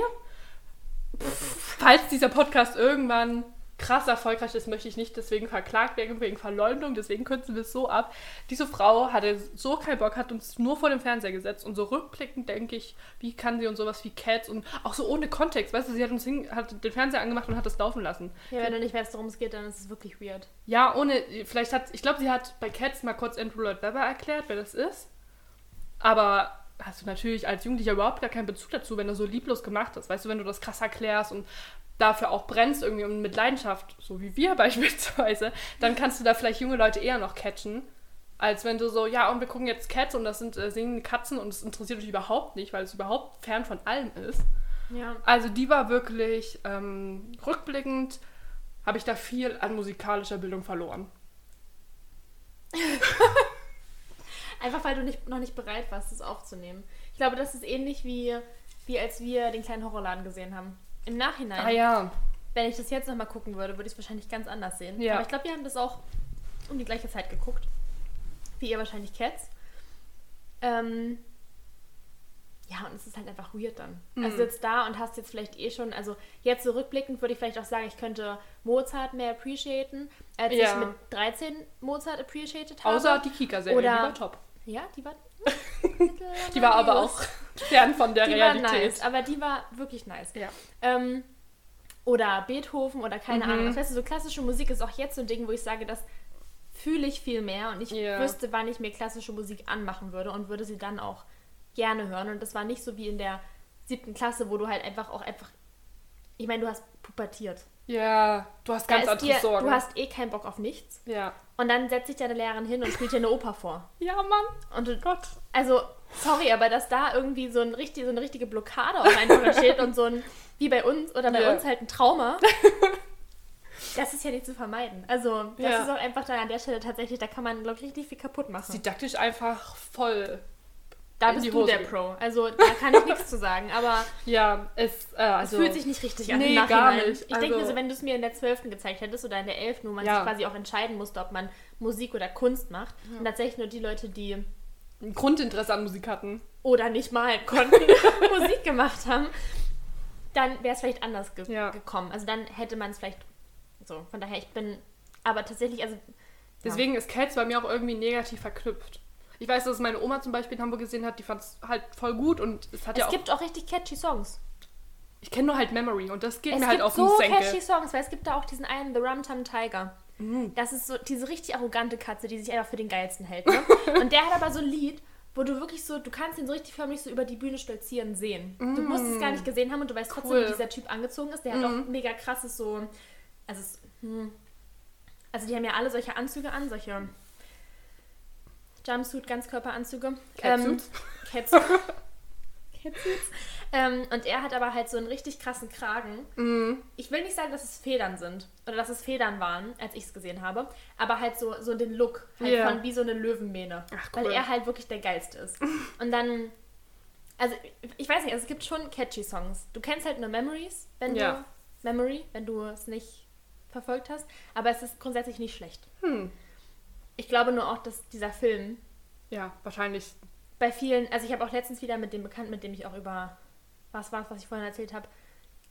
Falls dieser Podcast irgendwann krass erfolgreich ist, möchte ich nicht deswegen verklagt werden, wegen Verleumdung, deswegen kürzen wir es so ab. Diese Frau hatte so keinen Bock, hat uns nur vor dem Fernseher gesetzt und so rückblickend denke ich, wie kann sie uns sowas wie Cats und auch so ohne Kontext, weißt du, sie hat uns hin, hat den Fernseher angemacht und hat das laufen lassen. ja, wenn du nicht weißt, worum es geht, dann ist es wirklich weird. Ja, ohne, vielleicht hat, ich glaube, sie hat bei Cats mal kurz Andrew Lloyd Webber erklärt, wer das ist, aber hast du natürlich als Jugendlicher überhaupt gar keinen Bezug dazu, wenn du so lieblos gemacht hast, weißt du, wenn du das krass erklärst und dafür auch brennst irgendwie und mit Leidenschaft, so wie wir beispielsweise, dann kannst du da vielleicht junge Leute eher noch catchen, als wenn du so, ja, und wir gucken jetzt Cats und das sind äh, singende Katzen und es interessiert dich überhaupt nicht, weil es überhaupt fern von allem ist. Ja. Also die war wirklich ähm, rückblickend, habe ich da viel an musikalischer Bildung verloren. Einfach weil du nicht, noch nicht bereit warst, das aufzunehmen. Ich glaube, das ist ähnlich wie, wie als wir den kleinen Horrorladen gesehen haben. Im Nachhinein, Ah ja. wenn ich das jetzt nochmal gucken würde, würde ich es wahrscheinlich ganz anders sehen. Ja. Aber ich glaube, wir haben das auch um die gleiche Zeit geguckt. Wie ihr wahrscheinlich Cats. Ähm, ja, und es ist halt einfach weird dann. Mhm. Also jetzt da und hast jetzt vielleicht eh schon, also jetzt so rückblickend würde ich vielleicht auch sagen, ich könnte Mozart mehr appreciaten, als Ja. ich mit 13 Mozart appreciated habe. Außer die Kika-Serie, die war top. Ja, die war. Die war aber auch fern von der Die war Realität. nice, aber die war wirklich nice. Ja. Ähm, oder Beethoven oder keine Mhm. Ahnung. Das heißt, so klassische Musik ist auch jetzt so ein Ding, wo ich sage, das fühle ich viel mehr und ich Ja. wüsste, wann ich mir klassische Musik anmachen würde und würde sie dann auch gerne hören. Und das war nicht so wie in der siebten Klasse, wo du halt einfach auch einfach. Ich meine, du hast pubertiert. Ja, du hast Da ganz andere dir, Sorgen. du hast eh keinen Bock auf nichts. ja. Und dann setzt sich deine Lehrerin hin und spielt dir eine Oper vor. Ja, Mann. Und du, Gott. also, sorry, aber dass da irgendwie so, ein richtig, so eine richtige Blockade auf einfach entsteht und so ein, wie bei uns oder bei Ja. uns halt ein Trauma, das ist ja nicht zu vermeiden. Also, das Ja. ist auch einfach dann an der Stelle tatsächlich, da kann man, glaube ich, richtig viel kaputt machen. Didaktisch einfach voll. Da bist du der. Pro. Also, da kann ich nichts zu sagen, aber Ja, es, äh, es also, fühlt sich nicht richtig an Nee, gar nicht. Ich denke mir Also- so, wenn du es mir in der 12. gezeigt hättest oder in der 11., wo man Ja. sich quasi auch entscheiden musste, ob man Musik oder Kunst macht. Und tatsächlich nur die Leute, die ein Grundinteresse an Musik hatten. oder nicht mal konnten, Musik gemacht haben, dann wäre es vielleicht anders ge Ja. gekommen. Also dann hätte man es vielleicht so. Von daher, ich bin aber tatsächlich, also Deswegen ist Cats bei mir auch irgendwie negativ verknüpft. Ich weiß, dass es meine Oma zum Beispiel in Hamburg gesehen hat, die fand es halt voll gut und es hat es ja auch. gibt auch richtig catchy Songs. Ich kenne nur halt Memory und das geht Es mir halt gibt auf den so Senkel. catchy Songs, weil es gibt da auch diesen einen The Rum Tum Tiger. Mhm. Das ist so diese richtig arrogante Katze, die sich einfach für den geilsten hält. Ne? und der hat aber so ein Lied, wo du wirklich so, du kannst ihn so richtig förmlich so über die Bühne stolzieren sehen. Du musst es gar nicht gesehen haben und du weißt trotzdem, Mm. Cool. wie dieser Typ angezogen ist. Der hat Mhm. auch mega krasses so, also es, hm. also die haben ja alle solche Anzüge an, solche Jumpsuit, Ganzkörperanzüge. Catsuits? Ähm, Catsuits. Catsuits. Ähm, und er hat aber halt so einen richtig krassen Kragen. Mhm. Ich will nicht sagen, dass es Federn sind oder dass es Federn waren, als ich es gesehen habe, aber halt so, so den Look halt Ja. von wie so eine Löwenmähne. Ach, Weil cool. er halt wirklich der Geilste ist. Und dann, also ich weiß nicht, also es gibt schon catchy Songs. Du kennst halt nur Memories, wenn Ja. du Memory, wenn du es nicht verfolgt hast, aber es ist grundsätzlich nicht schlecht. Hm. Ich glaube nur auch, dass dieser Film Ja, wahrscheinlich. bei vielen, also ich habe auch letztens wieder mit dem Bekannten, mit dem ich auch über was war was ich vorhin erzählt habe,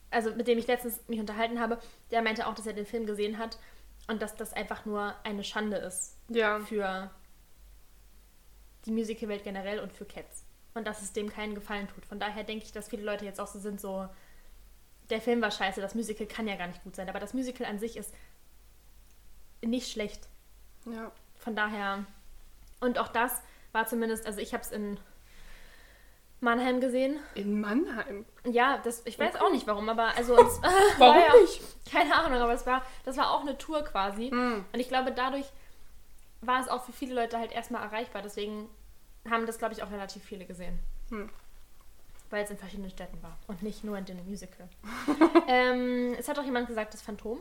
also mit dem ich letztens mich unterhalten habe, der meinte auch, dass er den Film gesehen hat und dass das einfach nur eine Schande ist Ja. für die Musicalwelt generell und für Cats. Und dass es dem keinen Gefallen tut. Von daher denke ich, dass viele Leute jetzt auch so sind, so, der Film war scheiße, das Musical kann ja gar nicht gut sein. Aber das Musical an sich ist nicht schlecht. Ja. Von daher, und auch das war zumindest, also ich habe es in Mannheim gesehen. In Mannheim. Ja, das, ich weiß Okay. auch nicht warum, aber also es Warum war ja, nicht? Keine Ahnung, aber es war, das war auch eine Tour quasi. Hm. Und ich glaube, dadurch war es auch für viele Leute halt erstmal erreichbar. Deswegen haben das, glaube ich, auch relativ viele gesehen. Hm. Weil es in verschiedenen Städten war und nicht nur in dem Musical. ähm, es hat auch jemand gesagt, das Phantom.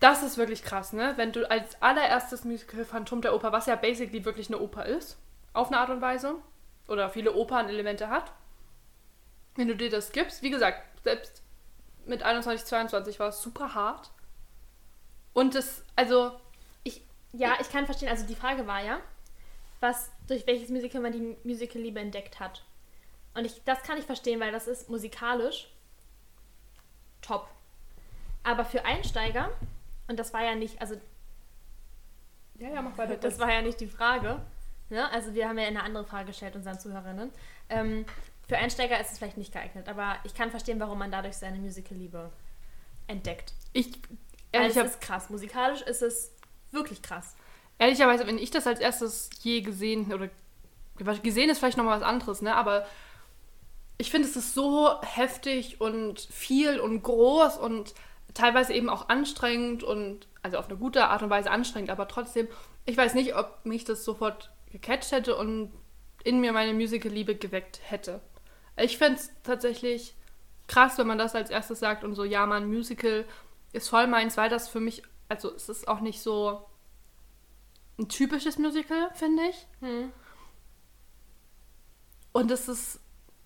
Das ist wirklich krass, ne? Wenn du als allererstes Musical Phantom der Oper, was ja basically wirklich eine Oper ist, auf eine Art und Weise, oder viele Opernelemente hat, wenn du dir das gibst, wie gesagt, selbst mit 21, 22 war es super hart. Und das, also, Ich, ja, ich kann verstehen. Also die Frage war ja, was, durch welches Musical man die Musical-Liebe entdeckt hat. Und ich, das kann ich verstehen, weil das ist musikalisch top. Aber für Einsteiger, und das war ja nicht, also ja, ja, mach weiter. das war ja nicht die Frage. Ne? Also wir haben ja eine andere Frage gestellt unseren Zuhörerinnen. Ähm, für Einsteiger ist es vielleicht nicht geeignet, aber ich kann verstehen, warum man dadurch seine Musical-Liebe entdeckt. ich, Also ehrlicher, es ist krass. Musikalisch ist es wirklich krass. ehrlicherweise, wenn ich das als erstes je gesehen, oder gesehen ist vielleicht nochmal was anderes, ne? Aber ich finde, es ist so heftig und viel und groß und teilweise eben auch anstrengend und, also auf eine gute Art und Weise anstrengend, aber trotzdem, ich weiß nicht, ob mich das sofort gecatcht hätte und in mir meine Musical-Liebe geweckt hätte. Ich fände es tatsächlich krass, wenn man das als erstes sagt und so, ja, man, Musical ist voll meins, weil das für mich, also es ist auch nicht so ein typisches Musical, finde ich. Hm. Und es ist,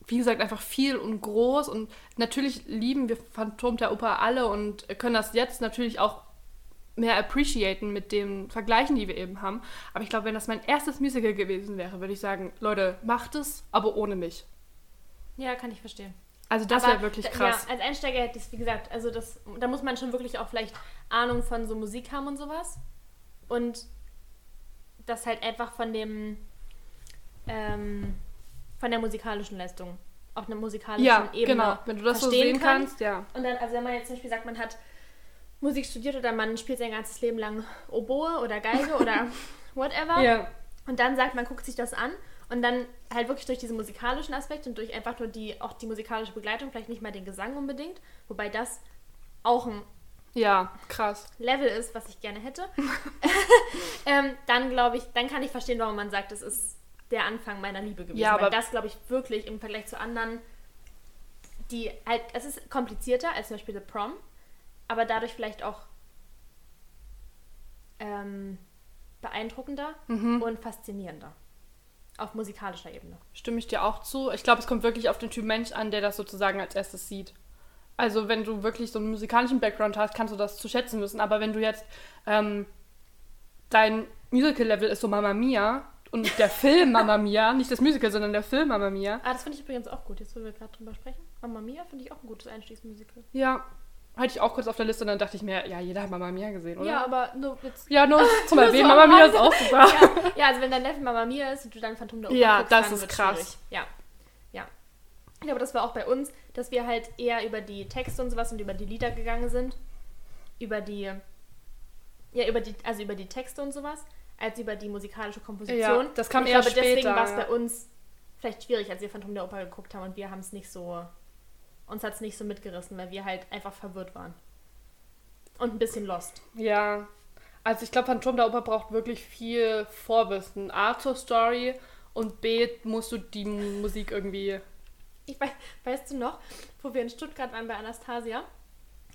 wie gesagt, einfach viel und groß. Und natürlich lieben wir Phantom der Oper alle und können das jetzt natürlich auch mehr appreciaten mit den Vergleichen, die wir eben haben. Aber ich glaube, wenn das mein erstes Musical gewesen wäre, würde ich sagen, Leute, macht es, aber ohne mich. Ja, kann ich verstehen. Also das wäre wirklich krass. Ja, als Einsteiger hätte ich es, wie gesagt, also das, da muss man schon wirklich auch vielleicht Ahnung von so Musik haben und sowas. Und das halt einfach von dem, ähm, von der musikalischen Leistung auf einer musikalischen Ja, Ebene genau. Wenn du das so verstehen sehen kann. kannst, ja. Und dann, also wenn man jetzt zum Beispiel sagt, man hat Musik studiert oder man spielt sein ganzes Leben lang Oboe oder Geige oder whatever. Ja. Und dann sagt man, guckt sich das an und dann halt wirklich durch diesen musikalischen Aspekt und durch einfach nur die, auch die musikalische Begleitung, vielleicht nicht mal den Gesang unbedingt, wobei das auch ein Ja, krass. Level ist, was ich gerne hätte, ähm, dann glaube ich, dann kann ich verstehen, warum man sagt, es ist der Anfang meiner Liebe gewesen. Ja, Weil aber- das, glaube ich, wirklich im Vergleich zu anderen, die halt, es ist komplizierter als zum Beispiel The Prom, aber dadurch vielleicht auch ähm, beeindruckender Mhm. und faszinierender. Auf musikalischer Ebene. Stimme ich dir auch zu. Ich glaube, es kommt wirklich auf den Typ Mensch an, der das sozusagen als erstes sieht. Also wenn du wirklich so einen musikalischen Background hast, kannst du das zu schätzen wissen. Aber wenn du jetzt ähm, dein Musical-Level ist so Mamma Mia und der Film Mamma Mia, nicht das Musical, sondern der Film Mamma Mia, Ah, das finde ich übrigens auch gut, jetzt wo wir gerade drüber sprechen. Mamma Mia finde ich auch ein gutes Einstiegsmusical. ja, hatte ich auch kurz auf der Liste und dann dachte ich mir, ja, jeder hat Mamma Mia gesehen, oder? Ja, aber nur jetzt. Ja, nur zum Erwähnen, Mamma am Mia ist auch super. ja, ja, also wenn dein Neffe Mamma Mia ist und du dann Phantom der Oper Ja, guckst, das ist krass. schwierig. Ja, ja. Ich glaube, das war auch bei uns, dass wir halt eher über die Texte und sowas und über die Lieder gegangen sind. Über die, ja, über die, also über die Texte und sowas, als über die musikalische Komposition. Ja, das kam eher glaube, deswegen später, war es ja. bei uns vielleicht schwierig, als wir Phantom der Oper geguckt haben und wir haben es nicht so, uns hat es nicht so mitgerissen, weil wir halt einfach verwirrt waren. Und ein bisschen lost. Ja, also ich glaube, Phantom der Oper braucht wirklich viel Vorwissen. A zur Story und B musst du die Musik irgendwie. Ich weiß, weißt du noch, wo wir in Stuttgart waren bei Anastasia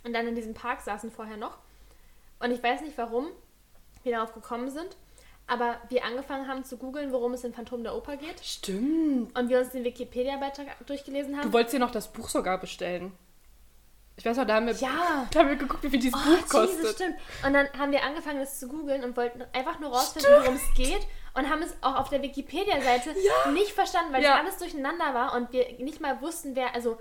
und dann in diesem Park saßen vorher noch. Und ich weiß nicht, warum wir darauf gekommen sind, aber wir angefangen haben zu googeln, worum es in Phantom der Oper geht. Stimmt. Und wir uns den Wikipedia-Beitrag durchgelesen haben. Du wolltest dir noch das Buch sogar bestellen. Ich weiß noch, da haben wir, ja! da haben wir geguckt, wie viel dieses Oh, Buch Jesus, kostet. stimmt. Und dann haben wir angefangen, das zu googeln und wollten einfach nur rausfinden, worum es geht. Und haben es auch auf der Wikipedia-Seite nicht verstanden, weil es Ja. alles durcheinander war und wir nicht mal wussten, wer. Also,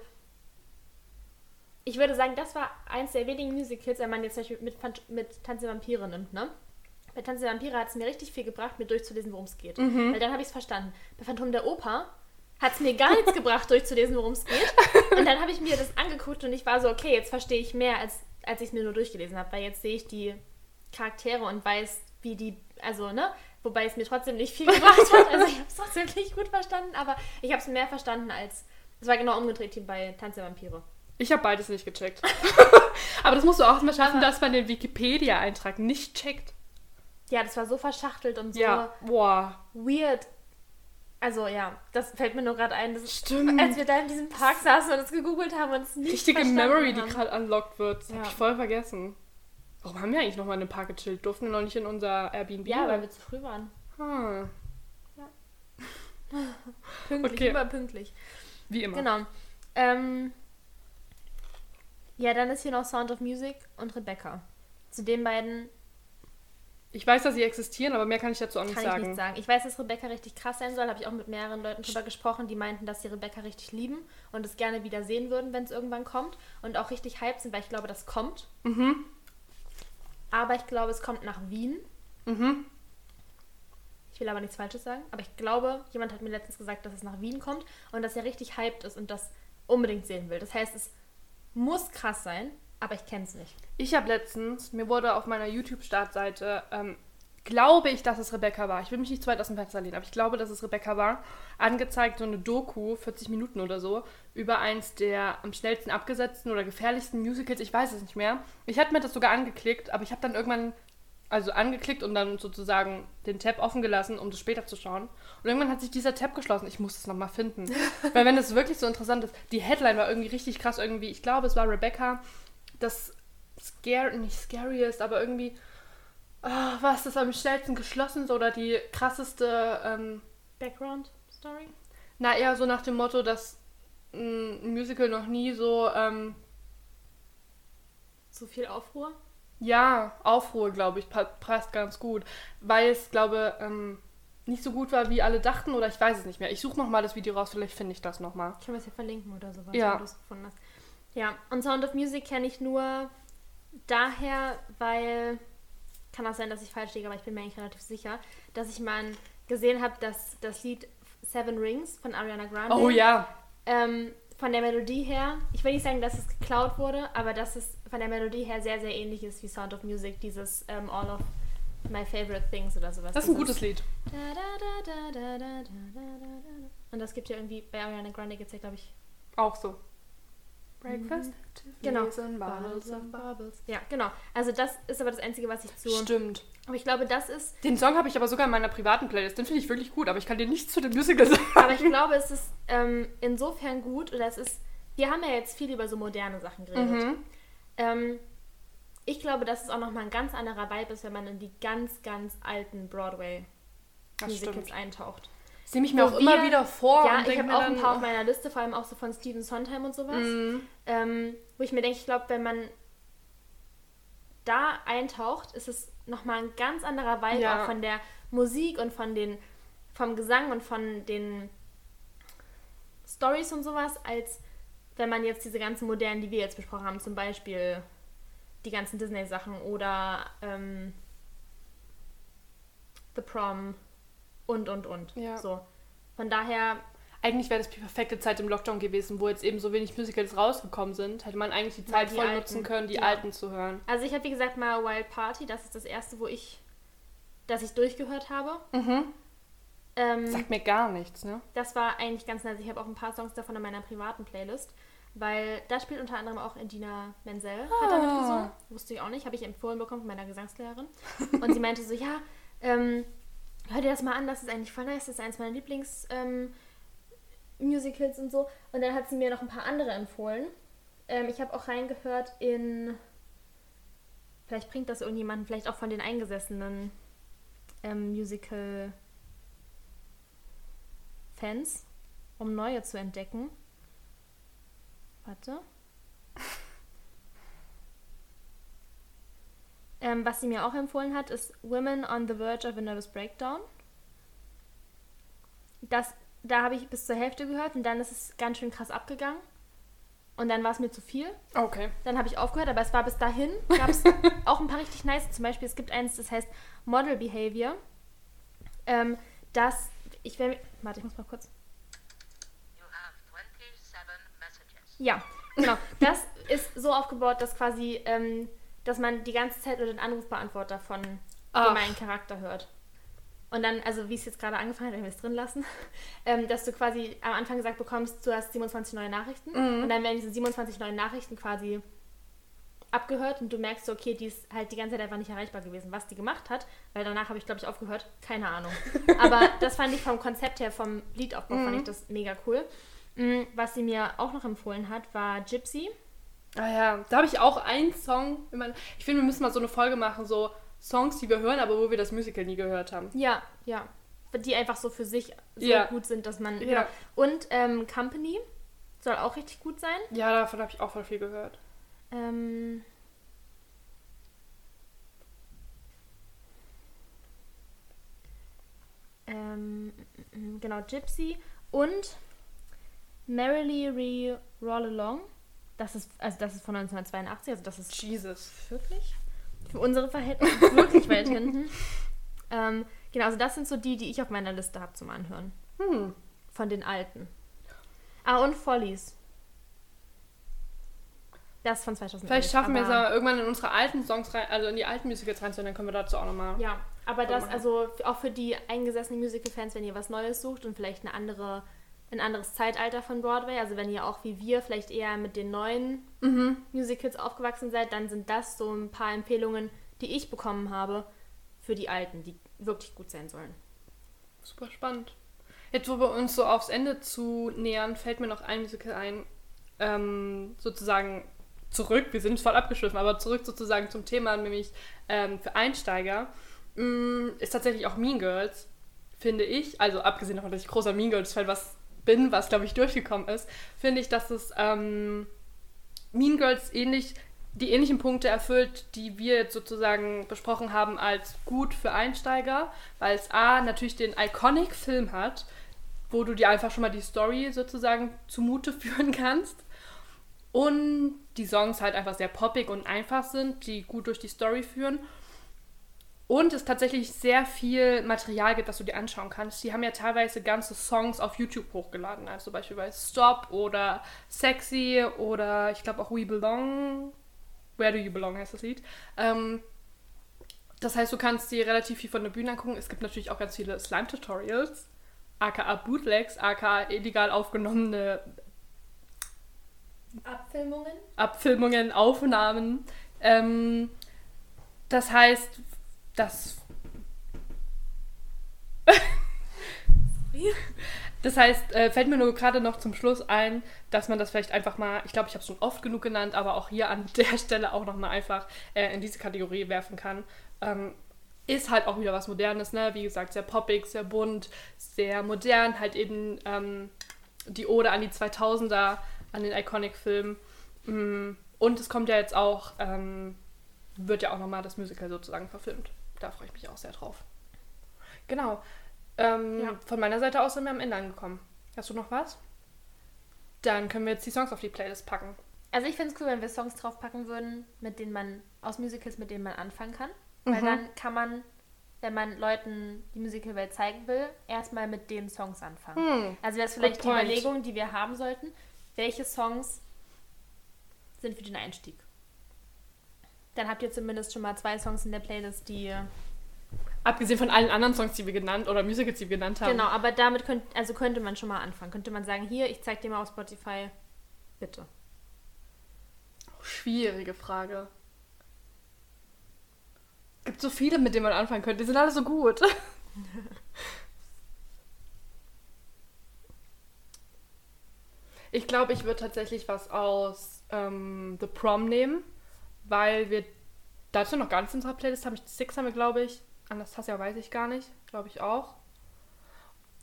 ich würde sagen, das war eins der wenigen Musicals, wenn man jetzt zum Beispiel mit, mit Tanz der Vampire nimmt, ne? Bei Tanz der Vampire hat es mir richtig viel gebracht, mir durchzulesen, worum es geht. Mhm. Weil dann habe ich es verstanden. Bei Phantom der Oper hat es mir gar nichts gebracht, durchzulesen, worum es geht. Und dann habe ich mir das angeguckt und ich war so, okay, jetzt verstehe ich mehr, als, als ich es mir nur durchgelesen habe, weil jetzt sehe ich die Charaktere und weiß, wie die, also, ne? Wobei es mir trotzdem nicht viel gebracht hat. Also ich habe es trotzdem nicht gut verstanden, aber ich habe es mehr verstanden als, es war genau umgedreht wie bei Tanz der Vampire. Ich habe beides nicht gecheckt. Aber das musst du auch mal schaffen, dass man den Wikipedia-Eintrag nicht checkt. Ja, das war so verschachtelt und so Ja. Boah. weird. Also ja, das fällt mir nur gerade ein. Das Stimmt. Als wir da in diesem Park saßen und es gegoogelt haben und es nicht Richtige Memory, die haben. gerade unlocked wird. Das Ja. habe ich voll vergessen. Warum haben wir eigentlich noch mal in einem Park gechillt? Durften wir noch nicht in unser Airbnb? Ja, weil wir zu früh waren. Hm. Pünktlich, Okay. immer pünktlich. Wie immer. Genau. Ähm, ja, dann ist hier noch Sound of Music und Rebecca. Zu den beiden Ich weiß, dass sie existieren, aber mehr kann ich dazu auch nicht kann ich sagen. nicht sagen. Ich weiß, dass Rebecca richtig krass sein soll. Habe ich auch mit mehreren Leuten drüber gesprochen, die meinten, dass sie Rebecca richtig lieben und es gerne wieder sehen würden, wenn es irgendwann kommt. Und auch richtig hyped sind, weil ich glaube, das kommt. Mhm. Aber ich glaube, es kommt nach Wien. Mhm. Ich will aber nichts Falsches sagen. Aber ich glaube, jemand hat mir letztens gesagt, dass es nach Wien kommt und dass er richtig hyped ist und das unbedingt sehen will. Das heißt, es muss krass sein, aber ich kenne es nicht. Ich habe letztens, mir wurde auf meiner YouTube-Startseite, ähm, glaube ich, dass es Rebecca war. Ich will mich nicht zu weit aus dem Fenster lehnen, aber ich glaube, dass es Rebecca war. Angezeigt so eine Doku, 40 Minuten oder so, über eins der am schnellsten abgesetzten oder gefährlichsten Musicals. Ich weiß es nicht mehr. Ich hatte mir das sogar angeklickt, aber ich habe dann irgendwann, also angeklickt und dann sozusagen den Tab offen gelassen, um das später zu schauen. Und irgendwann hat sich dieser Tab geschlossen. Ich muss es nochmal finden. Weil wenn es wirklich so interessant ist, die Headline war irgendwie richtig krass. Irgendwie, ich glaube, es war Rebecca, das scary, nicht scary ist, aber irgendwie, ah, was das am schnellsten geschlossen oder die krasseste, ähm, Background Story? na eher so nach dem Motto, dass ein Musical noch nie so, ähm, So viel Aufruhr? ja, Aufruhr, glaube ich, pa passt ganz gut, weil es, glaube ähm, nicht so gut war, wie alle dachten oder ich weiß es nicht mehr. Ich suche nochmal das Video raus, vielleicht finde ich das nochmal. Ich kann das hier verlinken oder sowas, Ja. wenn du es gefunden hast. Ja, und Sound of Music kenne ich nur daher, weil, kann auch sein, dass ich falsch liege, aber ich bin mir eigentlich relativ sicher, dass ich mal gesehen habe, dass das Lied Seven Rings von Ariana Grande. Oh ja. Ähm, von der Melodie her, ich will nicht sagen, dass es geklaut wurde, aber dass es von der Melodie her sehr, sehr ähnlich ist wie Sound of Music, dieses ähm, All of My Favorite Things oder sowas. Das ist ein gutes Lied. Und das gibt ja irgendwie, bei Ariana Grande gibt es ja, glaube ich, auch so. Breakfast, Genau. Tiffany's and bottles of Bubbles. Ja, genau. Also das ist aber das Einzige, was ich zu... Stimmt. Aber ich glaube, das ist... Den Song habe ich aber sogar in meiner privaten Playlist. Den finde ich wirklich gut, aber ich kann dir nichts zu dem Musical sagen. Aber ich glaube, es ist ähm, insofern gut, oder es ist... Wir haben ja jetzt viel über so moderne Sachen geredet. Mhm. Ähm, ich glaube, dass es auch nochmal ein ganz anderer Vibe ist, wenn man in die ganz, ganz alten Broadway-Musicals eintaucht. Das nehme ich mir auch immer wir- wieder vor. ja, und ich habe auch ein paar auf meiner Liste, vor allem auch so von Stephen Sondheim und sowas. Mhm. Ähm, wo ich mir denke, ich glaube, wenn man da eintaucht, ist es nochmal ein ganz anderer Vibe Ja. auch von der Musik und von den, vom Gesang und von den Stories und sowas, als wenn man jetzt diese ganzen modernen, die wir jetzt besprochen haben, zum Beispiel die ganzen Disney-Sachen oder ähm, The Prom und und und. Ja. So. Von daher Eigentlich wäre das die perfekte Zeit im Lockdown gewesen, wo jetzt eben so wenig Musicals rausgekommen sind. Hätte man eigentlich die Zeit die voll alten. nutzen können, die Ja. alten zu hören. Also ich habe wie gesagt mal Wild Party, das ist das erste, wo ich, das ich durchgehört habe. Mhm. Ähm, Sagt mir gar nichts, ne? das war eigentlich ganz nice. Ich habe auch ein paar Songs davon in meiner privaten Playlist, weil da spielt unter anderem auch Indina Menzel, hat da Ah. mitgesungen. Wusste ich auch nicht, habe ich empfohlen bekommen von meiner Gesangslehrerin. Und sie meinte so, ja, ähm, hör dir das mal an, das ist eigentlich voll nice, das ist eins meiner Lieblings ähm, und so. Und dann hat sie mir noch ein paar andere empfohlen. Ähm, ich habe auch reingehört in, vielleicht bringt das irgendjemanden, vielleicht auch von den eingesessenen ähm, Musical Fans, um neue zu entdecken. Warte. Ähm, was sie mir auch empfohlen hat, ist Women on the Verge of a Nervous Breakdown. Das, da habe ich bis zur Hälfte gehört und dann ist es ganz schön krass abgegangen. Und dann war es mir zu viel. Okay. Dann habe ich aufgehört, aber es war bis dahin, gab es auch ein paar richtig nice. Zum Beispiel, es gibt eins, das heißt Model Behavior. Ähm, das, ich will, warte, ich muss mal kurz. You have 27 messages. Ja, genau. Das ist so aufgebaut, dass quasi, ähm, dass man die ganze Zeit nur den Anrufbeantworter von Ach. dem einen Charakter hört. Und dann, also wie es jetzt gerade angefangen hat, wenn wir es drin lassen, ähm, dass du quasi am Anfang gesagt bekommst, du hast 27 neue Nachrichten. Und dann werden diese 27 neuen Nachrichten quasi abgehört und du merkst so, okay, die ist halt die ganze Zeit einfach nicht erreichbar gewesen, was die gemacht hat, weil danach habe ich, glaube ich, aufgehört, keine Ahnung. Aber das fand ich vom Konzept her, vom Liedaufbau, fand ich das mega cool. Mm, Was sie mir auch noch empfohlen hat, war Gypsy. Ah ja, da habe ich auch einen Song. Ich finde, wir müssen mal so eine Folge machen, so Songs, die wir hören, aber wo wir das Musical nie gehört haben. Ja, ja. Die einfach so für sich so Ja. gut sind, dass man. Ja. Genau. Und ähm, Company soll auch richtig gut sein. Ja, davon habe ich auch voll viel gehört. Ähm, ähm, mm, genau, Gypsy und Merrily Re Roll Along. Das ist, also das ist von 1982, also das ist Jesus. wirklich für unsere Verhältnisse wirklich weit hinten. Ähm, genau, also das sind so die, die ich auf meiner Liste habe zum Anhören. Hm. Von den alten. Ah, und Follies. Das ist von 2011. Vielleicht schaffen wir es aber- ja irgendwann in unsere alten Songs rein, also in die alten Musicals reinzuhören, dann können wir dazu auch nochmal. Ja, aber das, machen. also auch für die eingesessenen Musical-Fans, wenn ihr was Neues sucht und vielleicht eine andere, ein anderes Zeitalter von Broadway, also wenn ihr auch wie wir vielleicht eher mit den neuen Mhm. Musicals aufgewachsen seid, dann sind das so ein paar Empfehlungen, die ich bekommen habe für die alten, die wirklich gut sein sollen. Super spannend. Jetzt, wo wir uns so aufs Ende zu nähern, fällt mir noch ein Musical ein, ähm, sozusagen zurück, wir sind voll abgeschwiffen, aber zurück sozusagen zum Thema, nämlich ähm, für Einsteiger, mm, ist tatsächlich auch Mean Girls, finde ich, also abgesehen davon, dass ich großer Mean Girls-Fan was bin, was, glaube ich, durchgekommen ist, finde ich, dass es ähm, Mean Girls ähnlich, die ähnlichen Punkte erfüllt, die wir jetzt sozusagen besprochen haben als gut für Einsteiger, weil es A natürlich den Iconic-Film hat, wo du dir einfach schon mal die Story sozusagen zumute führen kannst. Und die Songs halt einfach sehr poppig und einfach sind, die gut durch die Story führen. Und es tatsächlich sehr viel Material gibt, das du dir anschauen kannst. Die haben ja teilweise ganze Songs auf YouTube hochgeladen. Also beispielsweise Stop oder Sexy oder ich glaube auch We Belong. Where Do You Belong heißt das Lied. Ähm, das heißt, du kannst dir relativ viel von der Bühne angucken. Es gibt natürlich auch ganz viele Slime-Tutorials, aka Bootlegs, aka illegal aufgenommene Abfilmungen? Abfilmungen, Aufnahmen. Ähm, das heißt, das. das heißt, äh, fällt mir nur gerade noch zum Schluss ein, dass man das vielleicht einfach mal, ich glaube, ich habe es schon oft genug genannt, aber auch hier an der Stelle auch nochmal einfach äh, in diese Kategorie werfen kann. Ähm, ist halt auch wieder was Modernes, ne? Wie gesagt, sehr poppig, sehr bunt, sehr modern, halt eben ähm, die Ode an die 2000er, an den Iconic-Film. Mm, Und es kommt ja jetzt auch, ähm, wird ja auch nochmal das Musical sozusagen verfilmt. Da freue ich mich auch sehr drauf. Genau. Ähm, Ja. Von meiner Seite aus sind wir am Ende angekommen. Hast du noch was? Dann können wir jetzt die Songs auf die Playlist packen. Also ich finde es cool, wenn wir Songs draufpacken würden, mit denen man, aus Musicals, mit denen man anfangen kann. Weil Mhm. dann kann man, wenn man Leuten die Musicalwelt zeigen will, erstmal mit den Songs anfangen. Hm. Also das ist vielleicht die. Überlegung, die wir haben sollten. Welche Songs sind für den Einstieg? Dann habt ihr zumindest schon mal zwei Songs in der Playlist, die... Abgesehen von allen anderen Songs, die wir genannt oder Musicals, die wir genannt haben. Genau, aber damit könnt, also könnte man schon mal anfangen. Könnte man sagen, hier, ich zeig dir mal auf Spotify, bitte. Schwierige Frage. Es gibt so viele, mit denen man anfangen könnte. Die sind alle so gut. ich glaube, ich würde tatsächlich was aus ähm, The Prom nehmen, weil wir dazu noch gar nichts in unserer Playlist haben. Ich, Six haben wir, glaube ich. Anastasia weiß ich gar nicht. Glaube ich auch.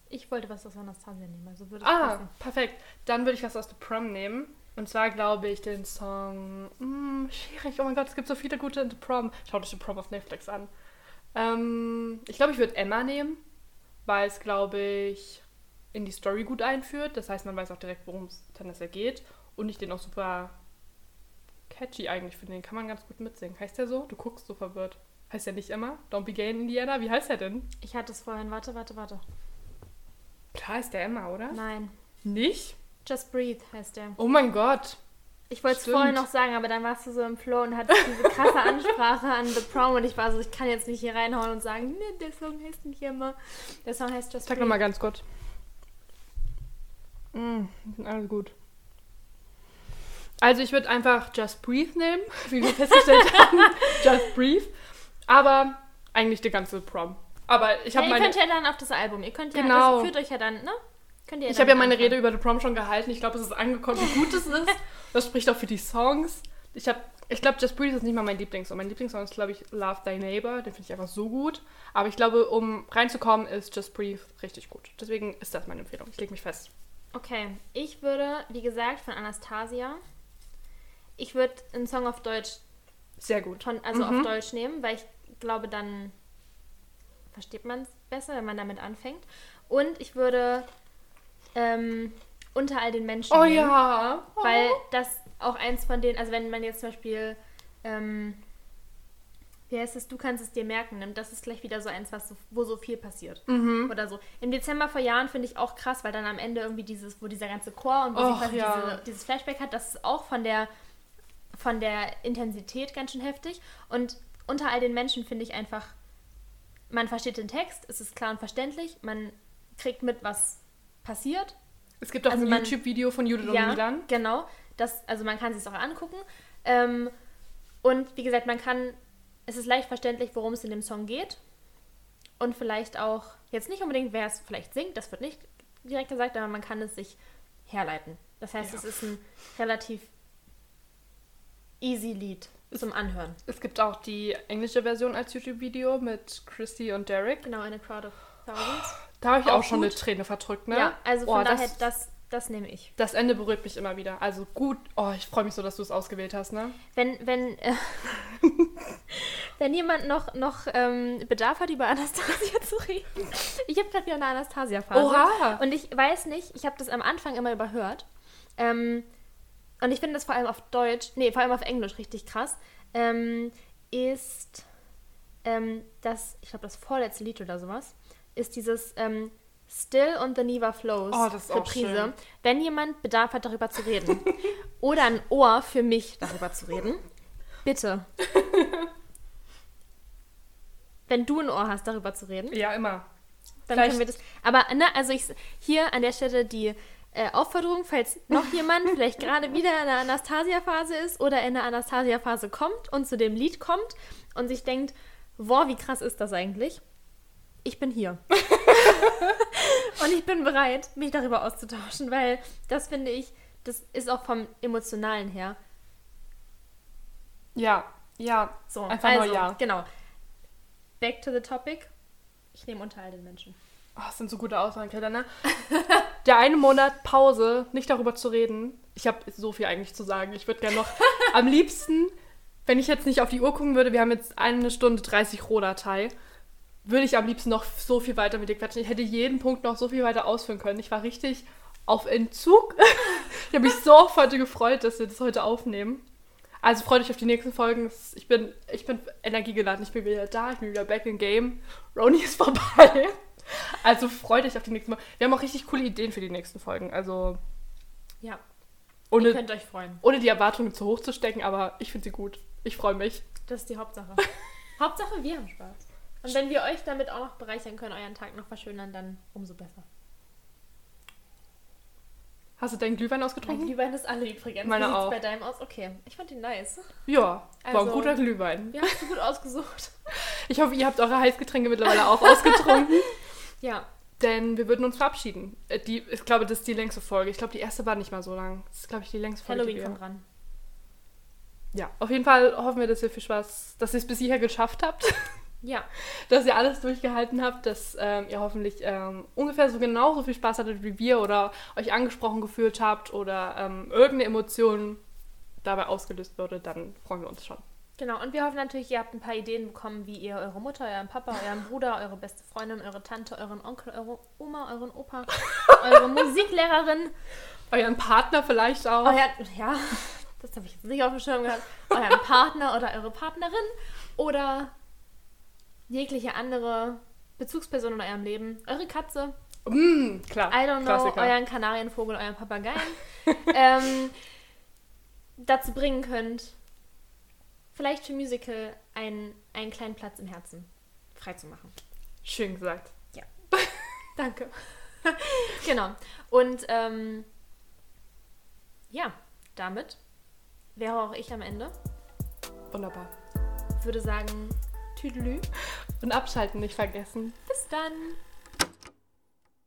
Ich wollte was aus Anastasia nehmen, also würde Ah, passen. perfekt. Dann würde ich was aus The Prom nehmen. Und zwar glaube ich den Song. Hm, schwierig. Oh mein Gott, es gibt so viele gute in The Prom. Schaut euch The Prom auf Netflix an. Ähm, ich glaube, ich würde Emma nehmen, weil es, glaube ich, in die Story gut einführt. Das heißt, man weiß auch direkt, worum es tendenziell geht. Und ich den auch super catchy eigentlich finde. Den kann man ganz gut mitsingen. Heißt der so? Du guckst so verwirrt. Heißt der nicht Emma? Don't be gay in Indiana? Wie heißt der denn? Ich hatte es vorhin. Warte, warte, warte. Klar ist der Emma, oder? Nein. Nicht? Just Breathe heißt der. Oh mein Gott. Ich wollte es vorhin noch sagen, aber dann warst du so im Flow und hattest diese krasse Ansprache an The Prom und ich war so, ich kann jetzt nicht hier reinhauen und sagen, nee, der Song heißt nicht immer. Der Song heißt Just Sag Breathe. nochmal ganz kurz. Mm, alles gut. Also ich würde einfach Just Breathe nehmen, wie wir festgestellt haben. Just Breathe. Aber eigentlich die ganze Prom. Aber ich Ja, habe ihr meine, könnt ja dann auf das Album, ihr könnt ja, Genau. das führt euch ja dann, ne? Könnt ihr ich dann habe ja meine anfangen. Rede über The Prom schon gehalten. Ich glaube, es ist angekommen, wie gut es ist. Das spricht auch für die Songs. Ich habe, ich glaube, Just Breathe ist nicht mal mein Lieblingssong. Mein Lieblingssong ist, glaube ich, Love Thy Neighbor. Den finde ich einfach so gut. Aber ich glaube, um reinzukommen, ist Just Breathe richtig gut. Deswegen ist das meine Empfehlung. Ich lege mich fest. Okay, ich würde, wie gesagt, von Anastasia, ich würde einen Song auf Deutsch, Sehr gut. von, also Mhm. auf Deutsch nehmen, weil ich glaube, dann versteht man es besser, wenn man damit anfängt. Und ich würde ähm, unter all den Menschen Oh nehmen, ja. weil das auch eins von denen, also wenn man jetzt zum Beispiel, ähm, wie heißt es, du kannst es dir merken, nimmt, das ist gleich wieder so eins, was so, wo so viel passiert. Mhm. Oder so. Im Dezember vor Jahren finde ich auch krass, weil dann am Ende irgendwie dieses, wo dieser ganze Chor und wo Och, sie quasi ja. diese, dieses Flashback hat, das ist auch von der, von der Intensität ganz schön heftig. Und unter all den Menschen finde ich einfach, man versteht den Text, es ist klar und verständlich, man kriegt mit, was passiert. Es gibt auch Also ein YouTube-Video von Judith und Milan. genau. Das, also man kann es sich auch angucken. Ähm, und wie gesagt, man kann, es ist leicht verständlich, worum es in dem Song geht. Und vielleicht auch, jetzt nicht unbedingt, wer es vielleicht singt, das wird nicht direkt gesagt, aber man kann es sich herleiten. Das heißt, Ja. es ist ein relativ easy Lied zum Anhören. Es gibt auch die englische Version als YouTube-Video mit Christy und Derek. Genau, in a crowd of thousands. Da habe ich auch, Auch schon gut. eine Träne verdrückt, ne? Ja, also Oh, von das- daher, das, das nehme ich. Das Ende berührt mich immer wieder. Also gut. Oh, ich freue mich so, dass du es ausgewählt hast, ne? Wenn, wenn, äh, wenn jemand noch, noch ähm, Bedarf hat, über Anastasia zu reden. Ich habe gerade wieder eine Anastasia-Phase. Oha. Und ich weiß nicht, ich habe das am Anfang immer überhört. Ähm, und ich finde das vor allem auf Deutsch, nee, vor allem auf Englisch richtig krass, ähm, ist ähm, das, ich glaube, das vorletzte Lied oder sowas, ist dieses ähm, Still und the Neva Flows Oh, das ist Reprise. Wenn jemand Bedarf hat, darüber zu reden oder ein Ohr für mich, darüber zu reden, bitte. Wenn du ein Ohr hast, darüber zu reden, Ja, immer. dann Vielleicht- können wir das. Aber ne, also ich hier an der Stelle die äh, Aufforderung, falls noch jemand vielleicht gerade wieder in der Anastasia-Phase ist oder in der Anastasia-Phase kommt und zu dem Lied kommt und sich denkt, boah, wie krass ist das eigentlich? Ich bin hier. und ich bin bereit, mich darüber auszutauschen, weil das finde ich, das ist auch vom Emotionalen her Ja, ja. so. Einfach also, nur ja. Genau. Back to the topic. Ich nehme unter all den Menschen. Oh, das sind so gute Greta, ne? Der eine Monat Pause, nicht darüber zu reden. Ich habe so viel eigentlich zu sagen. Ich würde gerne noch am liebsten, wenn ich jetzt nicht auf die Uhr gucken würde, wir haben jetzt eine Stunde 30 Rohdatei, würde ich am liebsten noch so viel weiter mit dir quatschen. Ich hätte jeden Punkt noch so viel weiter ausführen können. Ich war richtig auf Entzug. ich habe mich so auf heute gefreut, dass wir das heute aufnehmen. Also freut euch auf die nächsten Folgen. Ich bin, ich bin energiegeladen. Ich bin wieder da. Ich bin wieder back in game. Roni ist vorbei. Also freut euch auf die nächsten Folgen. Wir haben auch richtig coole Ideen für die nächsten Folgen. Also Ja, ihr ohne, könnt euch freuen. ohne die Erwartungen zu hoch zu stecken, aber ich finde sie gut. Ich freue mich. Das ist die Hauptsache. Hauptsache, wir haben Spaß. Und wenn wir euch damit auch noch bereichern können, euren Tag noch verschönern, dann umso besser. Hast du deinen Glühwein Mein ausgetrunken? Glühwein ist alle übrigens. Meine Wie sieht's auch. bei deinem aus? Okay, ich fand ihn nice. Ja, war ein Also- guter Glühwein. Wir haben es gut ausgesucht. Ich hoffe, ihr habt eure Heißgetränke mittlerweile auch ausgetrunken. Ja, Denn wir würden uns verabschieden. Äh, Die, ich glaube, das ist die längste Folge. Ich glaube, die erste war nicht mal so lang. Das ist, glaube ich, die längste Folge. Halloween kommt ran. Ja, auf jeden Fall hoffen wir, dass ihr viel Spaß, dass ihr es bis hierher geschafft habt, Ja, dass ihr alles durchgehalten habt, dass ähm, ihr hoffentlich ähm, ungefähr so genauso viel Spaß hattet wie wir oder euch angesprochen gefühlt habt oder ähm, irgendeine Emotion dabei ausgelöst wurde, dann freuen wir uns schon. Genau. Und wir hoffen natürlich, ihr habt ein paar Ideen bekommen, wie ihr eure Mutter, euren Papa, euren Bruder, eure beste Freundin, eure Tante, euren Onkel, eure Oma, euren Opa, eure Musiklehrerin, Euren Partner vielleicht auch. euer, ja, das habe ich jetzt nicht auf dem Schirm gehabt, euren Partner oder eure Partnerin oder jegliche andere Bezugsperson in eurem Leben, eure Katze, Mm, klar. I don't know, Klassiker. euren Kanarienvogel, euren Papageien, ähm, dazu bringen könnt, vielleicht für Musical einen, einen kleinen Platz im Herzen freizumachen. Schön gesagt. Danke. genau. Und ähm, ja, damit wäre auch ich am Ende. Wunderbar. Würde sagen, Tüdelü. Und abschalten nicht vergessen. Bis dann.